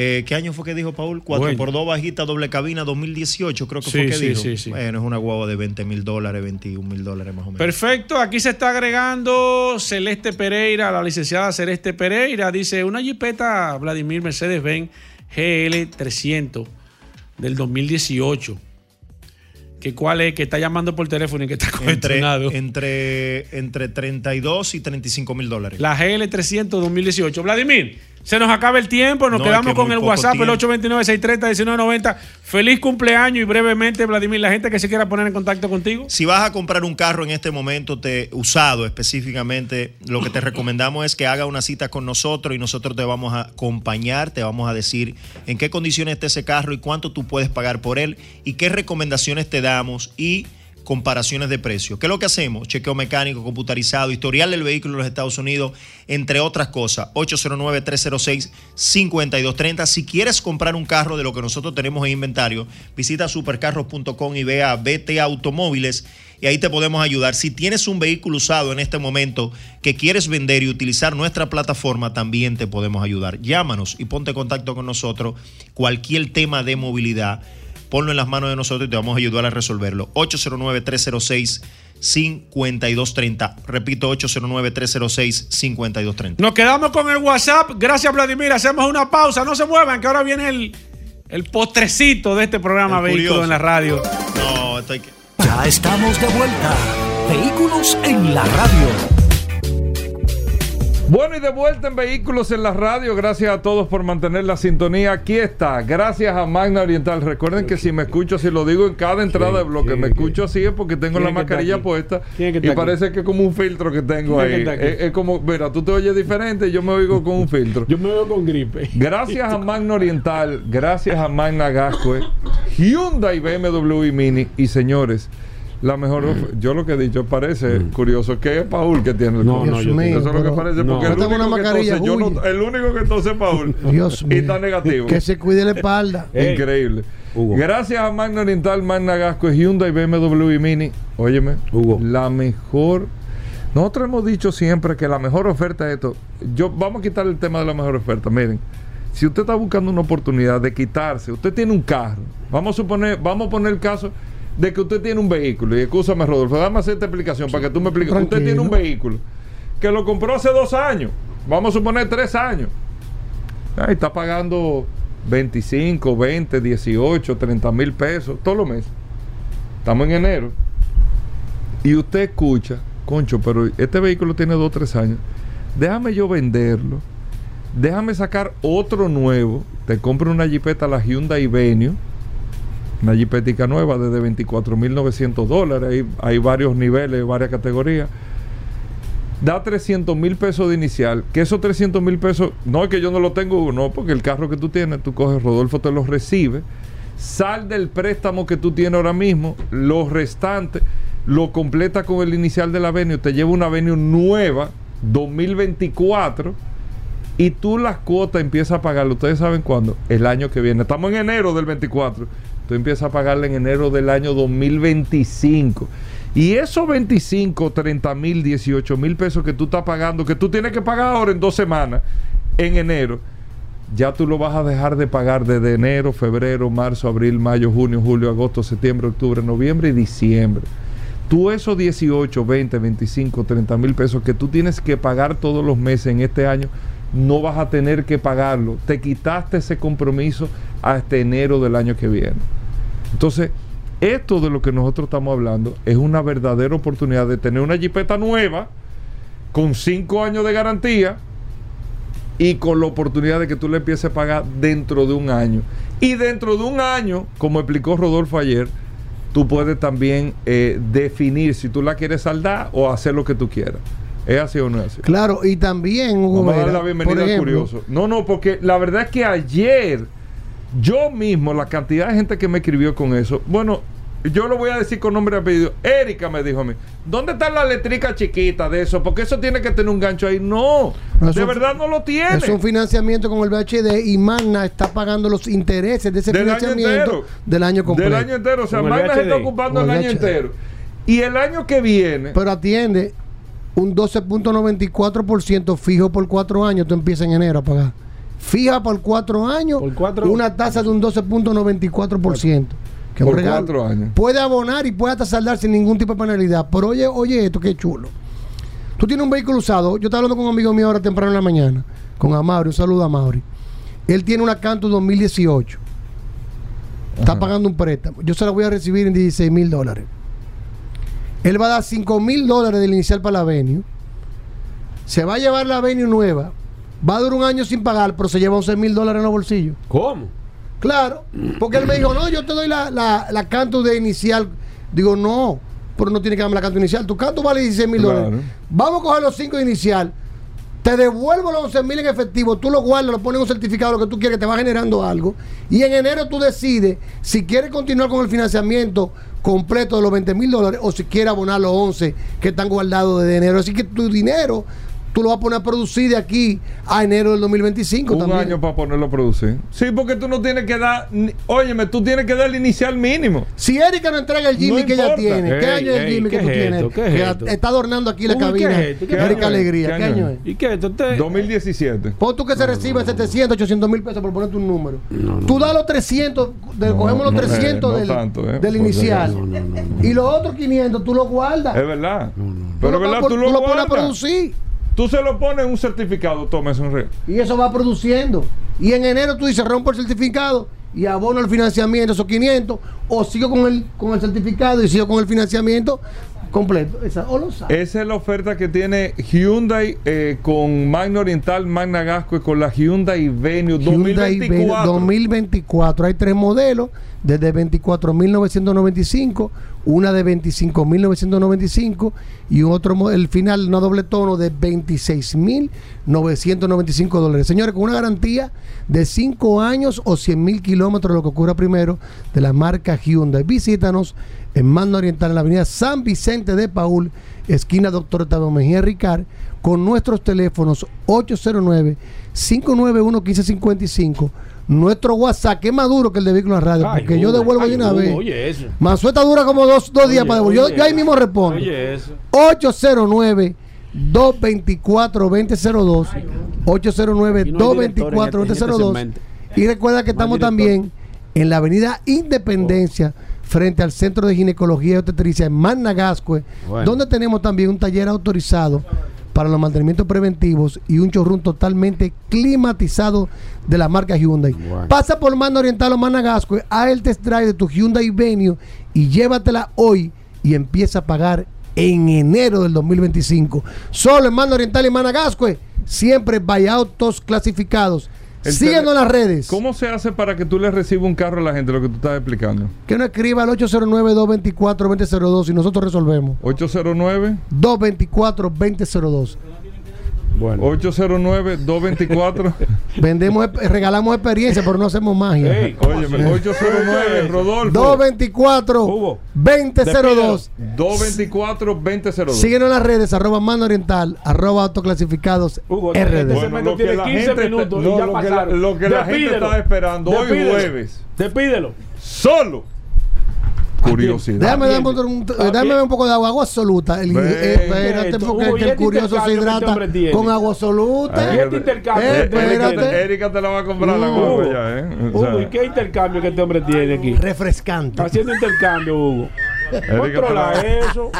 Eh, ¿Qué año fue que dijo Paul? 4 Bueno. por 2 bajita, doble cabina, 2018 creo que Sí, fue que sí, dijo. sí, sí. Bueno, es una guagua de 20 mil dólares, 21 mil dólares más o menos. Perfecto, aquí se está agregando Celeste Pereira, la licenciada Celeste Pereira, dice una jipeta Vladimir Mercedes-Benz GL 300 del 2018. ¿Que ¿Cuál es? Que está llamando por teléfono y que está entre, congestionado. entre, entre 32 y 35 mil dólares. La GL 300 2018. Vladimir, se nos acaba el tiempo, nos No, es quedamos que con el WhatsApp, el tiempo. 829-630-1990. Feliz cumpleaños y brevemente, Vladimir, la gente que se quiera poner en contacto contigo. Si vas a comprar un carro en este momento te, usado específicamente, lo que te recomendamos es que haga una cita con nosotros y nosotros te vamos a acompañar, te vamos a decir en qué condiciones está ese carro y cuánto tú puedes pagar por él y qué recomendaciones te damos y comparaciones de precios. ¿Qué es lo que hacemos? Chequeo mecánico, computarizado, historial del vehículo en los Estados Unidos, entre otras cosas. 809-306-5230. Si quieres comprar un carro de lo que nosotros tenemos en inventario, visita supercarros.com y ve a BT Automóviles y ahí te podemos ayudar. Si tienes un vehículo usado en este momento que quieres vender y utilizar nuestra plataforma, también te podemos ayudar. Llámanos y ponte en contacto con nosotros. Cualquier tema de movilidad, ponlo en las manos de nosotros y te vamos a ayudar a resolverlo. 809-306-5230. Repito, 809-306-5230. Nos quedamos con el WhatsApp. Gracias, Vladimir. Hacemos una pausa. No se muevan, que ahora viene el, el postrecito de este programa El Vehículos curioso. en la Radio. No, esto hay que... Ya estamos de vuelta. Vehículos en la radio. Bueno, y de vuelta en Vehículos en la Radio. Gracias a todos por mantener la sintonía. Aquí está. Gracias a Magna Oriental. Recuerden que si me escucho, si lo digo en cada entrada de bloque, me escucho así es porque tengo ¿Quién la mascarilla puesta. ¿Quién es que Y parece que es como un filtro que tengo ¿Quién es que ahí. Es, es como, mira, tú te oyes diferente yo me oigo con un filtro. Yo me veo con gripe. Gracias a Magna Oriental, gracias a Magna Gascue, Hyundai, BMW y Mini. Y señores, la mejor. Mm. Yo lo que he dicho parece curioso que es Paul que tiene el No, COVID. no, yo- Eso es lo que parece. no. Porque Yo el tengo una único, que tose, yo no- el único que tose es Paul. Dios y mío. está negativo. Que se cuide la espalda. Increíble. Hugo. Gracias a Magna Oriental, Magna Gascue, Hyundai, BMW y Mini. Óyeme, Hugo. la mejor. Nosotros hemos dicho siempre que la mejor oferta es esto. Yo, vamos a quitar el tema de la mejor oferta. Miren, si usted está buscando una oportunidad de quitarse, usted tiene un carro. Vamos a suponer, vamos a poner el caso de que usted tiene un vehículo. Y escúchame, Rodolfo, dame esta explicación para que tú me expliques. Usted tiene un vehículo que lo compró hace dos años. Vamos a suponer tres años. Ahí está pagando 25, 20, 18, 30 mil pesos todos los meses. Estamos en enero. Y usted escucha, concho, pero este vehículo tiene 2 o 3 años. Déjame yo venderlo. Déjame sacar otro nuevo. Te compro una jipeta, la Hyundai Venue. Una jipetica nueva desde 24.900 dólares. Hay, varios niveles, varias categorías. da 300 mil pesos de inicial, que esos 300 mil pesos, no es que yo no lo tengo, no, porque el carro que tú tienes, tú coges, Rodolfo te los recibe, sal del préstamo que tú tienes ahora mismo, los restantes, lo completa con el inicial de la Avenue, te lleva una Avenue nueva, 2024, y tú las cuotas empiezas a pagarlo, ustedes saben cuándo, el año que viene, estamos en enero del 24, tú empiezas a pagarle en enero del año 2025. Y esos 25, 30 mil, 18 mil pesos que tú estás pagando, que tú tienes que pagar ahora en dos semanas, en enero, ya tú lo vas a dejar de pagar desde enero, febrero, marzo, abril, mayo, junio, julio, agosto, septiembre, octubre, noviembre y diciembre. Tú esos 18, 20, 25, 30 mil pesos que tú tienes que pagar todos los meses en este año, no vas a tener que pagarlo. Te quitaste ese compromiso hasta enero del año que viene. Entonces, esto de lo que nosotros estamos hablando es una verdadera oportunidad de tener una jipeta nueva con 5 años de garantía y con la oportunidad de que tú le empieces a pagar dentro de un año. Y dentro de un año, como explicó Rodolfo ayer, tú puedes también eh, definir si tú la quieres saldar o hacer lo que tú quieras. ¿Es así o no es así? Claro, y también, Hugo Vamos a Vera, la bienvenida al curioso. No, no, porque la verdad es que ayer yo mismo, la cantidad de gente que me escribió con eso, bueno, yo lo voy a decir con nombre y apellido. Erika me dijo a mí, ¿dónde está la letrica chiquita de eso? Porque eso tiene que tener un gancho ahí. No, de verdad no lo tiene. Es un financiamiento con el BHD y Magna está pagando los intereses de ese Del año financiamiento entero. del año completo. Del año entero. O sea, Magna se está ocupando el el año entero. Y el año que viene, Pero atiende un 12.94% fijo por cuatro años, tú empiezas en enero a pagar. Fija por cuatro años, Por cuatro- una tasa de un 12.94%. Que Por regalo. cuatro años. Puede abonar y puede hasta saldar sin ningún tipo de penalidad. Pero oye, oye esto, qué chulo. Tú tienes un vehículo usado. Yo estaba hablando con un amigo mío ahora temprano en la mañana, con Amaury. Un saludo a Amaury. Él tiene una Canto 2018. Está Ajá. pagando un préstamo. Yo se la voy a recibir en 16 mil dólares. Él va a dar 5 mil dólares del inicial para la Avenue. Se va a llevar la Avenue nueva. Va a durar un año sin pagar, pero se lleva 11 mil dólares en los bolsillos. ¿Cómo? Claro, porque él me dijo, no, yo te doy la, la, la canto de inicial. Digo, no, pero no tiene que darme la canto inicial. Tu canto vale 16 mil Claro. dólares. Vamos a coger los 5 de inicial. Te devuelvo los 11 mil en efectivo. Tú lo guardas, lo pones en un certificado, lo que tú quieres, que te va generando algo. Y en enero tú decides si quieres continuar con el financiamiento completo de los 20 mil dólares o si quieres abonar los 11 que están guardados desde enero. Así que tu dinero tú lo vas a poner a producir de aquí a enero del 2025 un también. año para ponerlo a producir. Sí, porque tú no tienes que dar. ni- Óyeme, tú tienes que dar el inicial mínimo. Si Erika no entrega el Jimmy No que ella tiene, ¿qué Ey, año es el Jimmy que ¿qué tú es tienes? esto? ¿Qué es que esto? está adornando aquí la Uy, ¿qué cabina. es? ¿Qué Erika? Alegría, ¿Qué ¿qué año es? ¿Y qué? Esto te- 2017. Pon tú que se recibe 700, 800 mil pesos por ponerte un número. tú das los 300, de- No, cogemos los no, 300 eh, no del, tanto, eh, del inicial. Y los otros 500 tú los guardas. Es verdad. Pero es verdad, tú lo, tú lo pones a guardas. producir. Tú se lo pones en un certificado, toma eso en red. Y eso va produciendo. Y en enero tú dices, rompo el certificado y abono el financiamiento, esos 500, o sigo con el, con el certificado y sigo con el financiamiento completo. Esa, o lo. Esa es la oferta que tiene Hyundai eh, con Magna Oriental, Magna Gasco y con la Hyundai Venue Hyundai 2024. 2024. Hay tres modelos, desde 24.995, una de 25.995 y otro el final, una doble tono de 26.995 dólares. Señores, con una garantía de 5 años o 100.000 kilómetros, lo que ocurra primero, de la marca Hyundai. Visítanos en Mando Oriental, en la avenida San Vicente de Paul, esquina Doctor Octavio Mejía Ricard, con nuestros teléfonos 809-591-1555. Nuestro WhatsApp, que es más duro que el de Vehículos Radio, Ay, porque yo devuelvo ay, de una vez. Oye, eso. Mansueta dura como dos, dos días para devolver. Yo, ahí mismo respondo. Oye, eso. 809 224 2002 809 Aquí no hay director 224 en este- en este 2002 segmento. y recuerda que estamos también en la avenida Independencia frente al Centro de Ginecología y Obstetricia en Managascue Bueno. donde tenemos también un taller autorizado para los mantenimientos preventivos y un showroom totalmente climatizado de la marca Hyundai. Pasa por Mano Oriental o Managascue, haz el test drive de tu Hyundai Venue y llévatela hoy y empieza a pagar en enero del 2025. Solo en Mano Oriental y Managascue, siempre autos clasificados. Síguenos en las redes. ¿Cómo se hace para que tú le recibas un carro a la gente, lo que tú estás explicando? Que nos escriba al 809-224-2002 y nosotros resolvemos. 809 224-2002. Bueno. 809-224. Vendemos, regalamos experiencia, pero no hacemos magia. Ey, ¿cómo Óyeme, así? 809 Rodolfo. 224-2002. 224-2002. Síguenos en las redes, arroba mano oriental, arroba autoclasificados Hugo, RD. este Bueno, lo que tiene la 15 gente minutos está- y no, ya lo que la- lo que la gente está esperando hoy Despídelo. jueves. Despídelo. Solo. Curiosidad. Déjame darme un, déjame ver un poco de agua, agua absoluta. El, Ven. eh, espérate, porque Hugo, que ¿y el este curioso se este hidrata con agua absoluta. ¿Y este intercambio Eh, este espérate. tiene? Erika te la va a comprar la Hugo, ya, ¿eh? O sea, Hugo, ¿y qué intercambio que este hombre tiene aquí? Refrescante. Haciendo intercambio, Hugo. Controla eso.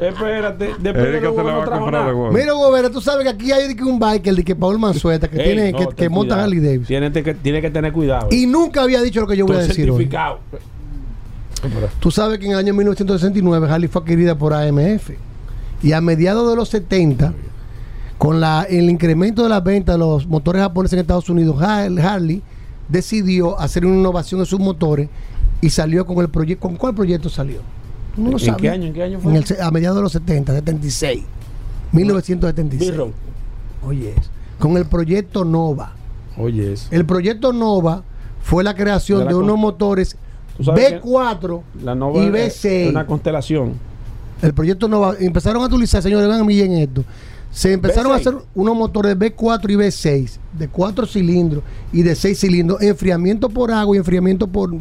Espérate. Después Erika de te la va no a trajo comprar la nada. Mira, Gobera, tú sabes que aquí hay de que un biker de que Paul Manzueta que Ey, tiene no, que, monta. Harley Davidson. Tiene que, tiene que tener cuidado. Y nunca había dicho lo que yo voy a decir hoy. Tú sabes que en el año 1969 Harley fue adquirida por AMF. Y a mediados de los 70, con la, el incremento de las ventas de los motores japoneses en Estados Unidos, Har- Harley decidió hacer una innovación en sus motores y salió con el proyecto. ¿Con cuál proyecto salió? Tú no lo ¿En sabes. qué año? ¿En qué año fue? En el se- a mediados de los 70, 76. 1976. Birro. Oye, es. con el proyecto Nova. Oye, eso. El proyecto Nova fue la creación De de, unos motores B4 La nova y es- B6. es una constelación. El proyecto Nova empezaron a utilizar, señores, vean bien esto. Se empezaron a B6. hacer unos motores B4 y B6 de 4 cilindros y de 6 cilindros, enfriamiento por agua y enfriamiento por,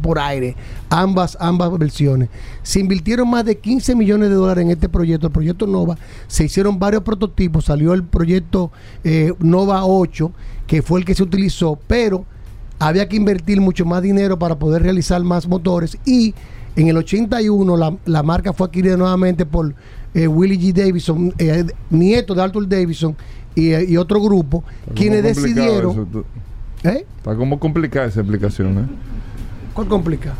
por aire, ambas ambas versiones. Se invirtieron más de 15 millones de dólares en este proyecto, el proyecto Nova. Se hicieron varios prototipos, salió el proyecto eh, Nova 8, que fue el que se utilizó, pero había que invertir mucho más dinero para poder realizar más motores y en el 81 la, la marca fue adquirida nuevamente por eh, Willie G. Davidson, eh, nieto de Arthur Davidson y, eh, y otro grupo, Está quienes decidieron... eso, tú- ¿Eh? Está como complicada esa explicación, ¿eh? ¿Cuál complica?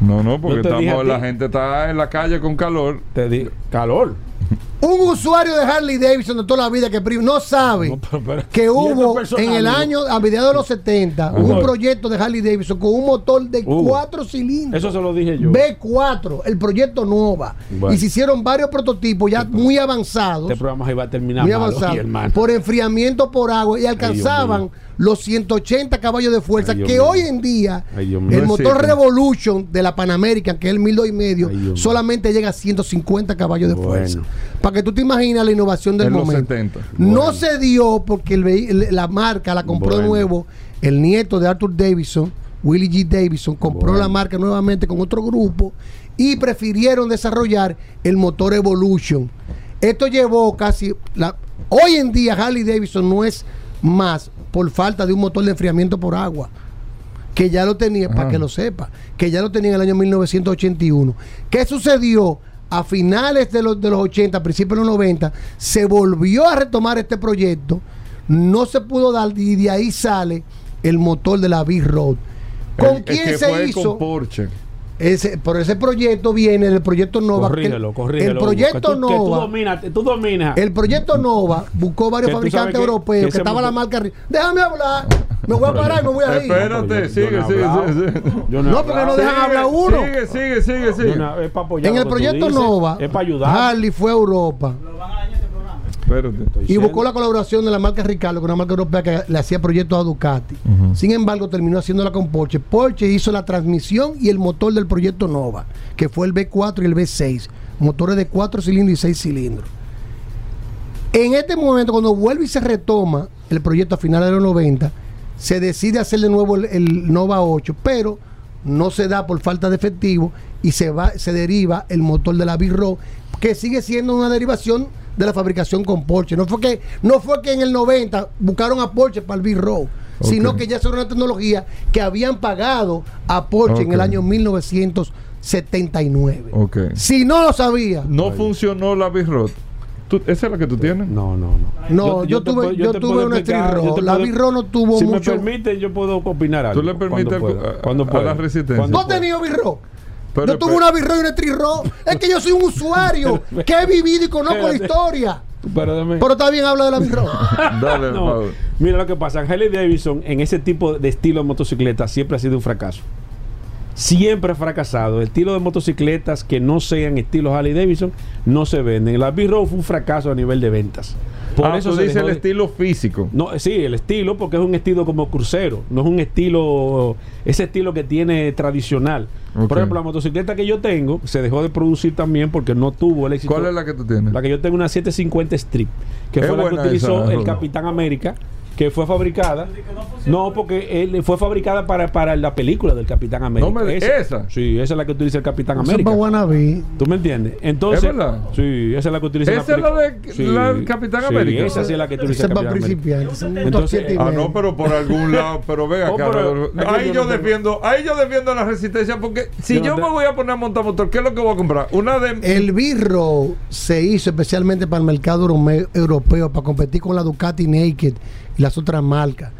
No, no, porque estamos, la gente está en la calle con calor. Te di calor. Un usuario de Harley Davidson de toda la vida que no sabe No, pero- pero- que hubo en el año, a mediados de los 70, Ajá. un proyecto de Harley Davidson con un motor de Hugo, cuatro cilindros. Eso se lo dije yo. B4, el proyecto Nova. Bueno. Y se hicieron varios prototipos ya muy avanzados. Este programa iba a terminar muy mal hoy, avanzados hermano. por enfriamiento por agua y alcanzaban los 180 caballos de fuerza Ay, que hoy en día Ay, el motor. Revolution de la Pan American que es el 1200 y medio solamente llega a 150 caballos de Bueno. fuerza para que tú te imaginas la innovación del En los momento 70. no se dio porque el la marca la compró de nuevo el nieto de Arthur Davidson Willie G. Davidson compró Bueno. la marca nuevamente con otro grupo y prefirieron desarrollar el motor Evolution. Esto llevó casi la hoy en día Harley Davidson no es más por falta de un motor de enfriamiento por agua que ya lo tenía, para que lo sepa, que ya lo tenía en el año 1981. ¿Qué sucedió? A finales de los, de los 80, principios de los 90, se volvió a retomar este proyecto, no se pudo dar y de ahí sale el motor de la B-Road. ¿Con El- el quién que se fue hizo? Con Porsche. Ese, pero ese proyecto viene del proyecto Nova. Corrígelo, corrígelo. el proyecto que tú, que tú Nova. dominas, tú dominas. El proyecto Nova buscó varios fabricantes que- europeos que que, estaba la marca. arri- Déjame hablar. Me voy a parar y me voy a ir. Espérate, sigue, sigue, sigue, sigue. Yo No, porque no dejan hablar uno. Sigue, sigue, sigue, sigue. Yo no- es para apoyar En lo el proyecto dices, Nova, Es para ayudar. Harley fue a Europa Espérate. y buscó la colaboración de la marca Ricardo, con una marca europea que le hacía proyectos a Ducati. Sin embargo, terminó haciéndola con Porsche. Porsche hizo la transmisión y el motor del proyecto Nova, que fue el B4 y el B6. Motores de 4 cilindros y 6 cilindros. En este momento, cuando vuelve y se retoma el proyecto a finales de los 90, se decide hacer de nuevo el, el Nova 8, pero no se da por falta de efectivo y se va se deriva el motor de la B-Row, que sigue siendo una derivación de la fabricación con Porsche. No fue que no fue que en el 90 buscaron a Porsche para el B-Row, sino que ya era una tecnología que habían pagado a Porsche en el año 1979. Ok. Si no lo sabía, No funcionó la B-Rod. ¿Tú- ¿Esa es la que tú tienes? No, no, no. No, yo te tuve- puedo- yo tuve una yo te La B-Road no tuvo si mucho- me permiten, yo puedo opinar algo. le permites cuando pueda, a- cuando a la resistencia? ¿Tú has pueda. tenido birro? Pero- yo tuve pero- una birro y una trirro. Es que yo soy un usuario que he vivido y conozco la historia. Pero está bien, habla de la birro. Dale, No, Pablo. Mira lo que pasa, Harley Davidson en ese tipo de estilo de motocicleta siempre ha sido un fracaso. Siempre ha fracasado. El estilo de motocicletas que no sean estilo Harley Davidson no se venden. La B-Road fue un fracaso a nivel de ventas. Por ah, eso tú se dices el de- estilo físico. No, sí, el estilo, porque es un estilo como crucero, no es un estilo, ese estilo que tiene tradicional. Por ejemplo, la motocicleta que yo tengo se dejó de producir también porque no tuvo el éxito. ¿Cuál es la que tú tienes? La que yo tengo una 750 Strip, que Es fue la que utilizó esa, el. Capitán América, que fue fabricada. No, porque él fue fabricada para, para la película del Capitán América. No me- ¿esa? Sí, esa es la que utiliza el Capitán América. ¿Tú me entiendes? Entonces, ¿Es verdad? sí, esa es la que utiliza ¿Esa es la de- la del Capitán sí, América? Esa sí es la que utiliza el Capitán América. Entonces, Ah, no, pero por algún lado, pero vea Oh, pero- ahí yo no defiendo, ahí yo defiendo la resistencia porque si Yo yo no me voy a poner a montar motor, ¿qué es lo que voy a comprar? Una de El birro se hizo especialmente para el mercado europeo, para competir con la Ducati Naked y las otras marcas.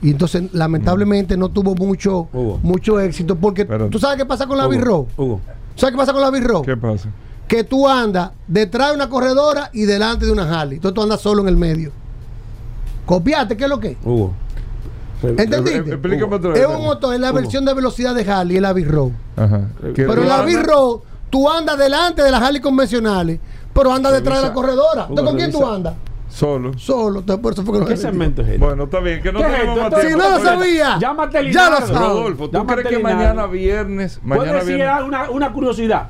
Y entonces, lamentablemente, no tuvo mucho, Hugo. mucho éxito. Porque tú sabes qué pasa con la birro. Hugo, ¿Sabes qué pasa con la birro? ¿Qué pasa? Que tú andas detrás de una corredora y delante de una Harley. Entonces tú andas solo en el medio. Copiate, ¿qué es lo que? Hugo. ¿Entendiste? Explícame otra vez. Es un motor, es la versión de velocidad de Harley, es la B-Road. Pero la B-Road, tú andas delante de las Harley convencionales, pero andas detrás de la corredora. ¿con quién tú andas? Solo. Solo. Entonces, por eso fue que no ¿Qué segmento es este? Bueno, está bien, que no ¿Qué es tenemos esto? más Si no lo sabía, Llámate ya lo sabes. Rodolfo, ¿tú Llámate crees que mañana viernes, mañana ¿Puedes decir viernes, una, una curiosidad?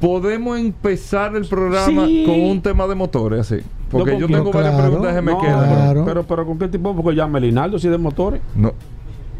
podemos empezar el programa Sí. con un tema de motores así? Porque No, yo con- tengo claro. varias preguntas que me No, quedan. Claro. Pero, pero ¿con qué tipo? Porque llama Linaldo si es de motores. No,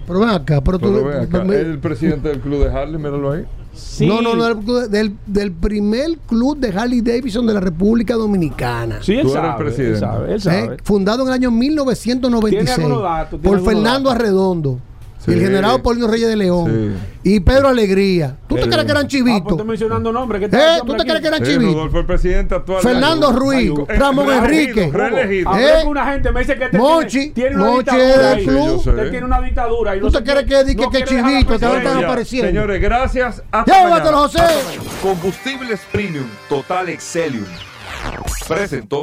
Pero ven acá, pero tú. pero ven acá, me- el presidente del club de Harley, míralo ahí. Sí. No, no, no, del, del, primer club de Harley Davidson de la República Dominicana. Sí, él sabe. Él sabe, él Eh, fundado en el año 1996 Tiene algunos datos, tiene por Fernando datos. Arredondo Sí. y el general Paulino Reyes de León y Pedro Alegría. ¿Tú te crees que eran Ah, pues chivitos? estoy mencionando nombres. ¿qué tal Eh, ¿Tú te crees que eran Sí, chivitos? Rodolfo, el presidente actual. de Fernando. Ruiz. Ramón Reelegido, Enrique. reelegido. Eh. con una gente, me dice que este Mochi, tiene, tiene una Mochi dictadura era ahí. el club. Usted tiene una dictadura. Y ¿Tú te crees que que- no que chivito, te van a presidencia. estar apareciendo? Señores, gracias. Hasta Llévatelo, mañana. José. Combustibles Premium Total Excelium presentó